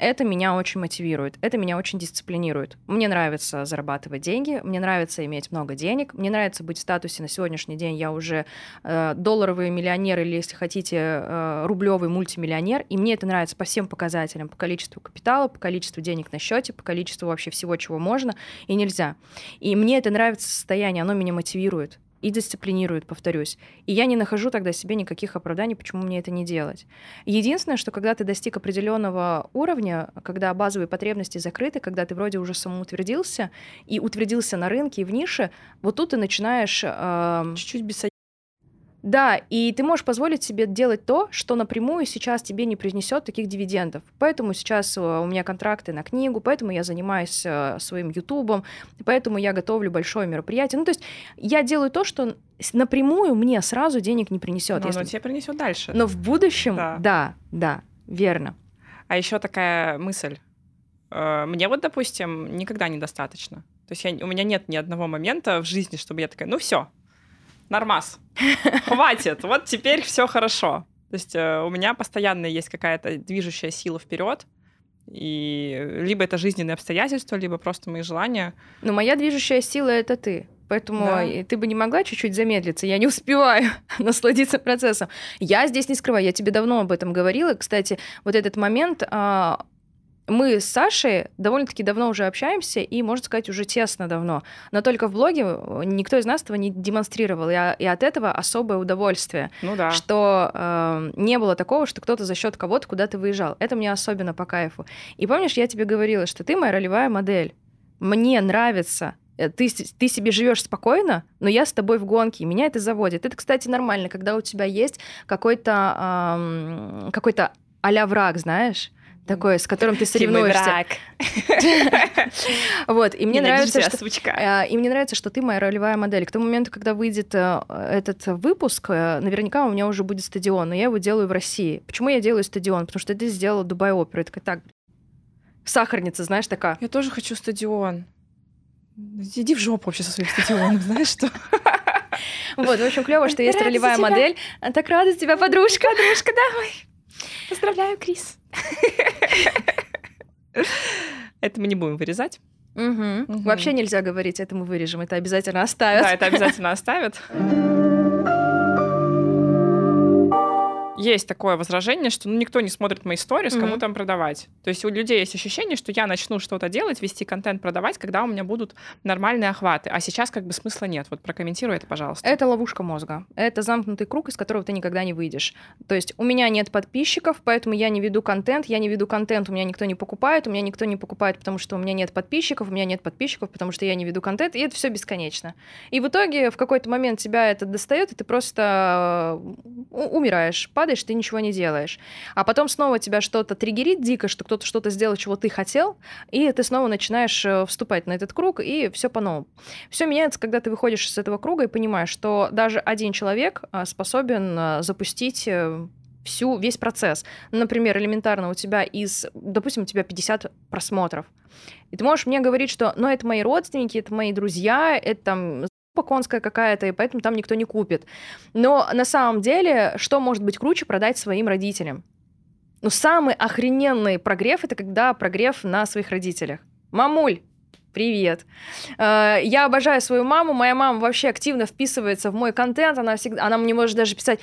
Это меня очень мотивирует, это меня очень дисциплинирует. Мне нравится зарабатывать деньги, мне нравится иметь много денег, мне нравится быть в статусе на сегодняшний день. Я уже э, долларовый миллионер или, если хотите, э, рублевый мультимиллионер, и мне это нравится по всем показателям, по количеству капитала, по количеству денег на счете, по количеству вообще всего, чего можно и нельзя. И мне это нравится состояние, оно меня мотивирует и дисциплинирует, повторюсь. И я не нахожу тогда себе никаких оправданий, почему мне это не делать. Единственное, что когда ты достиг определенного уровня, когда базовые потребности закрыты, когда ты вроде уже самоутвердился и утвердился на рынке и в нише, вот тут ты начинаешь... Э, Чуть-чуть да, и ты можешь позволить себе делать то, что напрямую сейчас тебе не принесет таких дивидендов. Поэтому сейчас э, у меня контракты на книгу, поэтому я занимаюсь э, своим ютубом, поэтому я готовлю большое мероприятие. Ну, то есть я делаю то, что напрямую мне сразу денег не принесет. Но если... оно тебе принесет дальше. Но в будущем, да, да, да верно. А еще такая мысль. Э, мне вот, допустим, никогда недостаточно. То есть я, у меня нет ни одного момента в жизни, чтобы я такая, ну все, нормас, хватит, вот теперь все хорошо. То есть э, у меня постоянно есть какая-то движущая сила вперед, и либо это жизненные обстоятельства, либо просто мои желания. Но моя движущая сила — это ты. Поэтому да. ты бы не могла чуть-чуть замедлиться. Я не успеваю насладиться процессом. Я здесь не скрываю, я тебе давно об этом говорила. Кстати, вот этот момент, а, мы с Сашей довольно-таки давно уже общаемся, и, можно сказать, уже тесно давно. Но только в блоге э, никто из нас этого не демонстрировал. И, и от этого особое удовольствие. Ну да. Что э, не было такого, что кто-то за счет кого-то куда-то выезжал. Это мне особенно по кайфу. И помнишь, я тебе говорила, что ты моя ролевая модель. Мне нравится э, ты, ты себе живешь спокойно, но я с тобой в гонке, и меня это заводит. Это, кстати, нормально, когда у тебя есть какой-то эм, какой-то а враг, знаешь, такое, с которым ты соревнуешься. Вот, и мне нравится, что... А, и мне нравится, что ты моя ролевая модель. К тому моменту, когда выйдет э, этот выпуск, э, наверняка у меня уже будет стадион, но я его делаю в России. Почему я делаю стадион? Потому что ты сделала Дубай Оперу. такая, так, сахарница, знаешь, такая. Я тоже хочу стадион. Иди в жопу вообще со своим стадионом, знаешь что? Вот, в общем, клево, что есть ролевая модель. Так рада тебя, подружка. Подружка, давай. Поздравляю, Крис. Это мы не будем вырезать. Угу. Угу. Вообще нельзя говорить, это мы вырежем, это обязательно оставят. Да, это обязательно оставят. Есть такое возражение, что ну, никто не смотрит мои сторис, mm-hmm. кому там продавать. То есть у людей есть ощущение, что я начну что-то делать, вести контент, продавать, когда у меня будут нормальные охваты. А сейчас как бы смысла нет. Вот прокомментируй это, пожалуйста. Это ловушка мозга. Это замкнутый круг, из которого ты никогда не выйдешь. То есть у меня нет подписчиков, поэтому я не веду контент, я не веду контент, у меня никто не покупает, у меня никто не покупает, потому что у меня нет подписчиков, у меня нет подписчиков, потому что я не веду контент, и это все бесконечно. И в итоге в какой-то момент тебя это достает, и ты просто э, умираешь, падаешь падаешь, ты ничего не делаешь. А потом снова тебя что-то триггерит дико, что кто-то что-то сделал, чего ты хотел, и ты снова начинаешь э, вступать на этот круг, и все по-новому. Все меняется, когда ты выходишь из этого круга и понимаешь, что даже один человек э, способен э, запустить всю, весь процесс. Например, элементарно у тебя из, допустим, у тебя 50 просмотров. И ты можешь мне говорить, что, ну, это мои родственники, это мои друзья, это там конская какая-то, и поэтому там никто не купит. Но на самом деле, что может быть круче продать своим родителям? Ну, самый охрененный прогрев — это когда прогрев на своих родителях. Мамуль, Привет. Э, я обожаю свою маму. Моя мама вообще активно вписывается в мой контент. Она всегда, она мне может даже писать,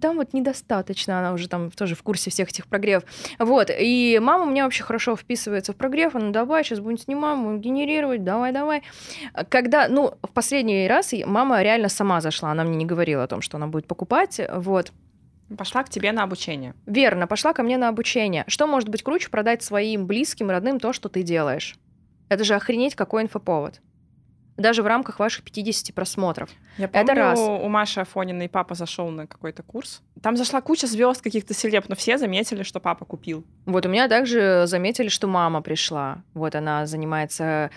там вот недостаточно, она уже там тоже в курсе всех этих прогрев. Вот, и мама у меня вообще хорошо вписывается в прогрев, она, давай, сейчас будем снимать, будем генерировать, давай, давай. Когда, ну, в последний раз мама реально сама зашла, она мне не говорила о том, что она будет покупать, вот. Пошла к тебе на обучение. Верно, пошла ко мне на обучение. Что может быть круче продать своим близким, родным то, что ты делаешь? Это же охренеть какой инфоповод даже в рамках ваших 50 просмотров. Я помню, Это раз. у Маши Афониной папа зашел на какой-то курс. Там зашла куча звезд каких-то селеб, но все заметили, что папа купил. Вот у меня также заметили, что мама пришла. Вот она занимается,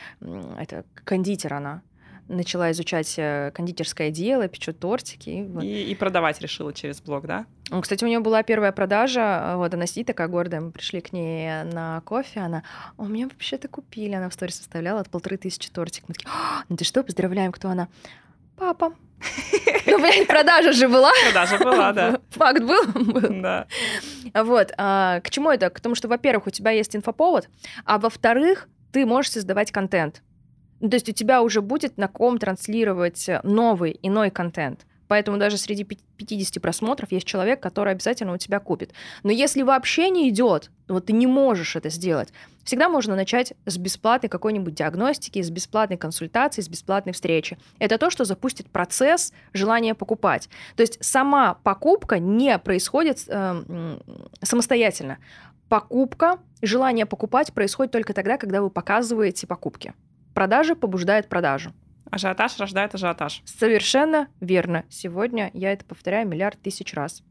это кондитер она начала изучать э, кондитерское дело, печет тортики. Вот. И, и продавать решила через блог, да? Ну, кстати, у нее была первая продажа, вот она сидит такая гордая, мы пришли к ней на кофе, она, у меня вообще-то купили, она в сторис составляла от полторы тысячи тортик. Мы такие, ну ты что, поздравляем, кто она? Папа. Ну, блядь, продажа же была. Продажа была, да. Факт был? Да. Вот. А, к чему это? К тому, что, во-первых, у тебя есть инфоповод, а во-вторых, ты можешь создавать контент. Ну, то есть у тебя уже будет на ком транслировать новый, иной контент. Поэтому даже среди 50 просмотров есть человек, который обязательно у тебя купит. Но если вообще не идет, вот ты не можешь это сделать, всегда можно начать с бесплатной какой-нибудь диагностики, с бесплатной консультации, с бесплатной встречи. Это то, что запустит процесс желания покупать. То есть сама покупка не происходит э, самостоятельно. Покупка, желание покупать происходит только тогда, когда вы показываете покупки. Продажа побуждает продажу. Ажиотаж рождает ажиотаж. Совершенно верно. Сегодня я это повторяю миллиард тысяч раз.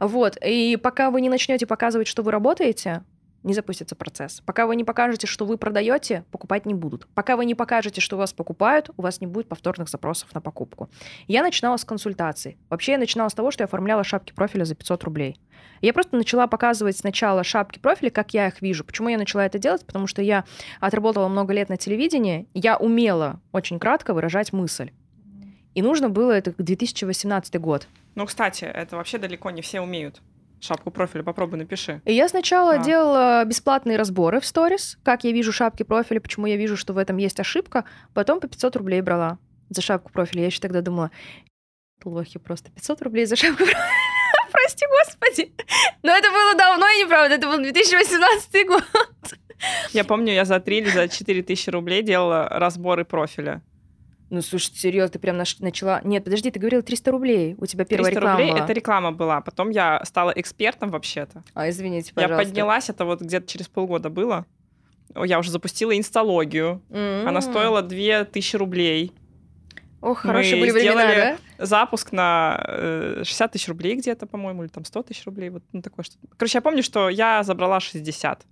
Вот. И пока вы не начнете показывать, что вы работаете, не запустится процесс. Пока вы не покажете, что вы продаете, покупать не будут. Пока вы не покажете, что вас покупают, у вас не будет повторных запросов на покупку. Я начинала с консультаций. Вообще я начинала с того, что я оформляла шапки профиля за 500 рублей. Я просто начала показывать сначала шапки профиля, как я их вижу. Почему я начала это делать? Потому что я отработала много лет на телевидении, я умела очень кратко выражать мысль. И нужно было это 2018 год. Ну, кстати, это вообще далеко не все умеют шапку профиля, попробуй напиши. И я сначала а. делала бесплатные разборы в сторис, как я вижу шапки профиля, почему я вижу, что в этом есть ошибка, потом по 500 рублей брала за шапку профиля. Я еще тогда думала, лохи просто 500 рублей за шапку профиля. Прости, господи. Но это было давно и неправда, это был 2018 год. Я помню, я за 3 или за 4 тысячи рублей делала разборы профиля. Ну, слушай, серьезно, ты прям начала... Нет, подожди, ты говорила 300 рублей. У тебя первая 300 реклама рублей это реклама была. Потом я стала экспертом вообще-то. А, извините, пожалуйста. Я поднялась, это вот где-то через полгода было. Я уже запустила инсталогию. Mm-hmm. Она стоила 2000 рублей. Ох, хорошие Мы были времена, да? запуск на 60 э, тысяч рублей где-то, по-моему, или там 100 тысяч рублей. Вот ну, такое что Короче, я помню, что я забрала 60.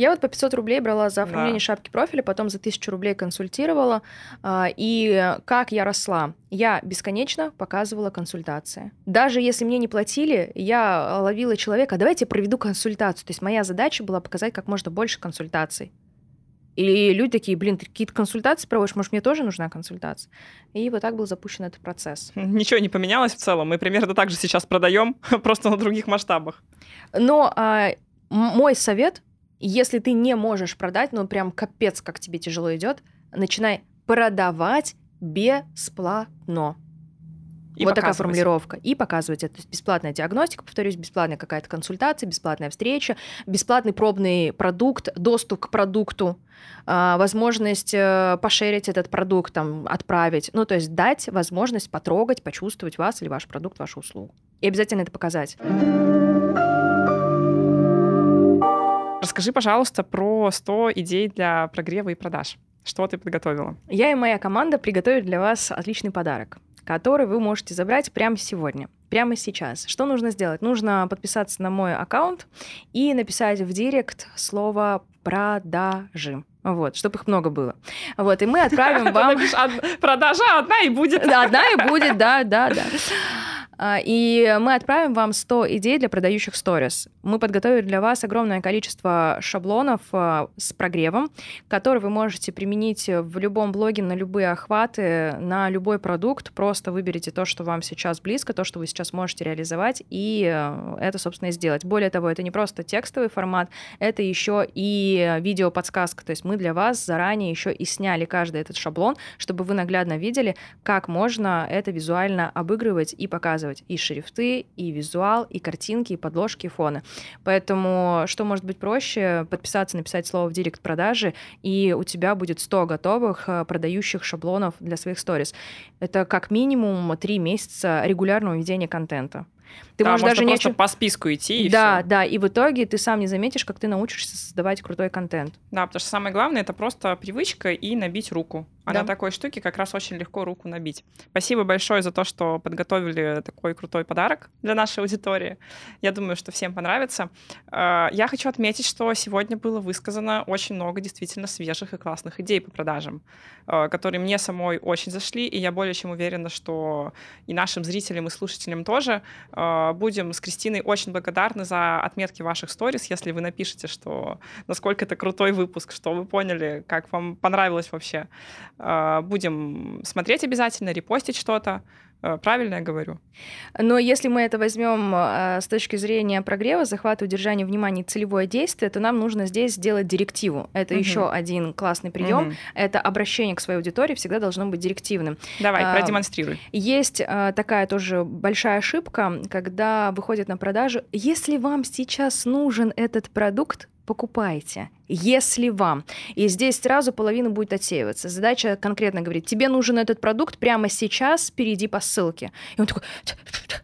Я вот по 500 рублей брала за оформление да. шапки профиля, потом за 1000 рублей консультировала. А, и как я росла? Я бесконечно показывала консультации. Даже если мне не платили, я ловила человека, давайте я проведу консультацию. То есть моя задача была показать как можно больше консультаций. И люди такие, блин, ты какие-то консультации проводишь, может, мне тоже нужна консультация? И вот так был запущен этот процесс. Ничего не поменялось в целом. Мы примерно так же сейчас продаем, просто на других масштабах. Но а, мой совет если ты не можешь продать, ну прям капец, как тебе тяжело идет, начинай продавать бесплатно. И вот такая формулировка. И показывать это. То есть бесплатная диагностика, повторюсь, бесплатная какая-то консультация, бесплатная встреча, бесплатный пробный продукт, доступ к продукту, а, возможность э, пошерить этот продукт, там, отправить. Ну, то есть дать возможность потрогать, почувствовать вас или ваш продукт, вашу услугу. И обязательно это показать. Расскажи, пожалуйста, про 100 идей для прогрева и продаж. Что ты подготовила? Я и моя команда приготовили для вас отличный подарок, который вы можете забрать прямо сегодня, прямо сейчас. Что нужно сделать? Нужно подписаться на мой аккаунт и написать в директ слово «продажи». Вот, чтобы их много было. Вот, и мы отправим вам... Продажа одна и будет. Одна и будет, да, да, да. А, и мы отправим вам 100 идей для продающих сторис. Мы подготовили для вас огромное количество шаблонов а, с прогревом, которые вы можете применить в любом блоге на любые охваты, на любой продукт. Просто выберите то, что вам сейчас близко, то, что вы сейчас можете реализовать, и э, это, собственно, и сделать. Более того, это не просто текстовый формат, это еще и видео-подсказка. То есть мы для вас заранее еще и сняли каждый этот шаблон, чтобы вы наглядно видели, как можно это визуально обыгрывать и показывать использовать и шрифты, и визуал, и картинки, и подложки, и фоны. Поэтому что может быть проще? Подписаться, написать слово в директ продажи, и у тебя будет 100 готовых э, продающих шаблонов для своих сторис. Это как минимум 3 месяца регулярного ведения контента. Ты да, можешь даже просто не... по списку идти и Да, все. да, и в итоге ты сам не заметишь, как ты научишься создавать крутой контент. Да, потому что самое главное это просто привычка и набить руку. А да. на такой штуке как раз очень легко руку набить. Спасибо большое за то, что подготовили такой крутой подарок для нашей аудитории. Я думаю, что всем понравится. А, я хочу отметить, что сегодня было высказано очень много действительно свежих и классных идей по продажам, а, которые мне самой очень зашли, и я более чем уверена, что и нашим зрителям и слушателям тоже Э, будем с Кристиной очень благодарны за отметки ваших сторис, если вы напишете, что насколько это крутой выпуск, что вы поняли, как вам понравилось вообще. Э, будем смотреть обязательно, репостить что-то. Э, правильно я говорю? Но если мы это возьмем с точки зрения прогрева, захвата, удержания внимания целевое действие, то нам нужно здесь сделать директиву. Это угу. еще один классный прием. Угу. Это обращение к своей аудитории всегда должно быть директивным. Давай, а, продемонстрируй. Есть а, такая тоже большая ошибка, когда выходит на продажу. Если вам сейчас нужен этот продукт, покупайте, если вам. И здесь сразу половина будет отсеиваться. Задача конкретно говорит, тебе нужен этот продукт прямо сейчас, перейди по ссылке. И он такой,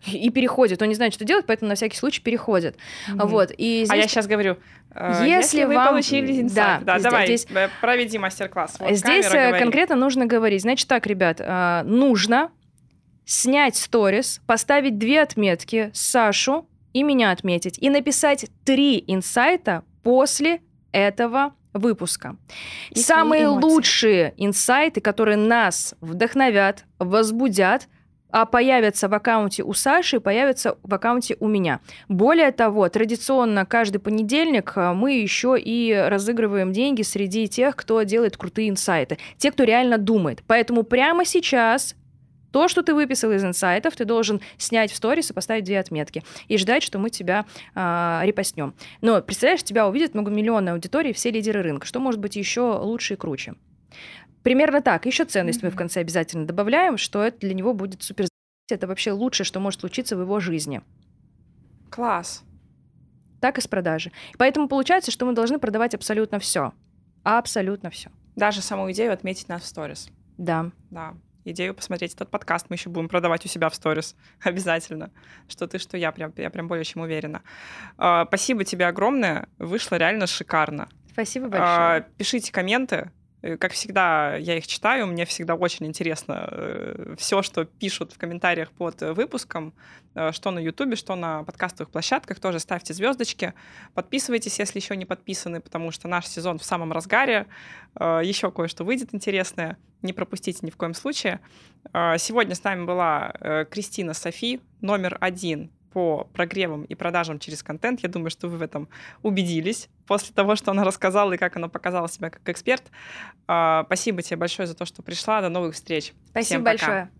и переходит. Он не знает, что делать, поэтому на всякий случай переходит. Mm-hmm. Вот. И здесь... А я сейчас говорю, э, если, если вы вам... получили инсайт, да, да, давай, здесь... Э, проведи мастер-класс. Вот здесь камера, конкретно нужно говорить. Значит так, ребят, нужно снять сторис, поставить две отметки, Сашу и меня отметить, и написать три инсайта после этого выпуска. И Самые лучшие инсайты, которые нас вдохновят, возбудят, а появятся в аккаунте у Саши, появятся в аккаунте у меня. Более того, традиционно каждый понедельник а, мы еще и разыгрываем деньги среди тех, кто делает крутые инсайты, те, кто реально думает. Поэтому прямо сейчас то, что ты выписал из инсайтов, ты должен снять в сторис и поставить две отметки и ждать, что мы тебя э, репостнем. Но представляешь, тебя увидят многомиллионная аудитория, все лидеры рынка. Что может быть еще лучше и круче? Примерно так. Еще ценность mm-hmm. мы в конце обязательно добавляем, что это для него будет супер. Это вообще лучшее, что может случиться в его жизни. Класс. Так и с продажи. Поэтому получается, что мы должны продавать абсолютно все. Абсолютно все. Даже саму идею отметить нас в сторис. Да. Да идею посмотреть этот подкаст. Мы еще будем продавать у себя в сторис. Обязательно. Что ты, что я. Прям, я прям более чем уверена. А, спасибо тебе огромное. Вышло реально шикарно. Спасибо большое. Пишите комменты, как всегда, я их читаю, мне всегда очень интересно э, все, что пишут в комментариях под выпуском, э, что на Ютубе, что на подкастовых площадках, тоже ставьте звездочки, подписывайтесь, если еще не подписаны, потому что наш сезон в самом разгаре, еще кое-что выйдет интересное, не пропустите ни в коем случае. Сегодня с нами была Кристина Софи, номер один по прогревам и продажам через контент. Я думаю, что вы в этом убедились после того, что она рассказала и как она показала себя как эксперт. А, спасибо тебе большое за то, что пришла. До новых встреч. Спасибо Всем большое.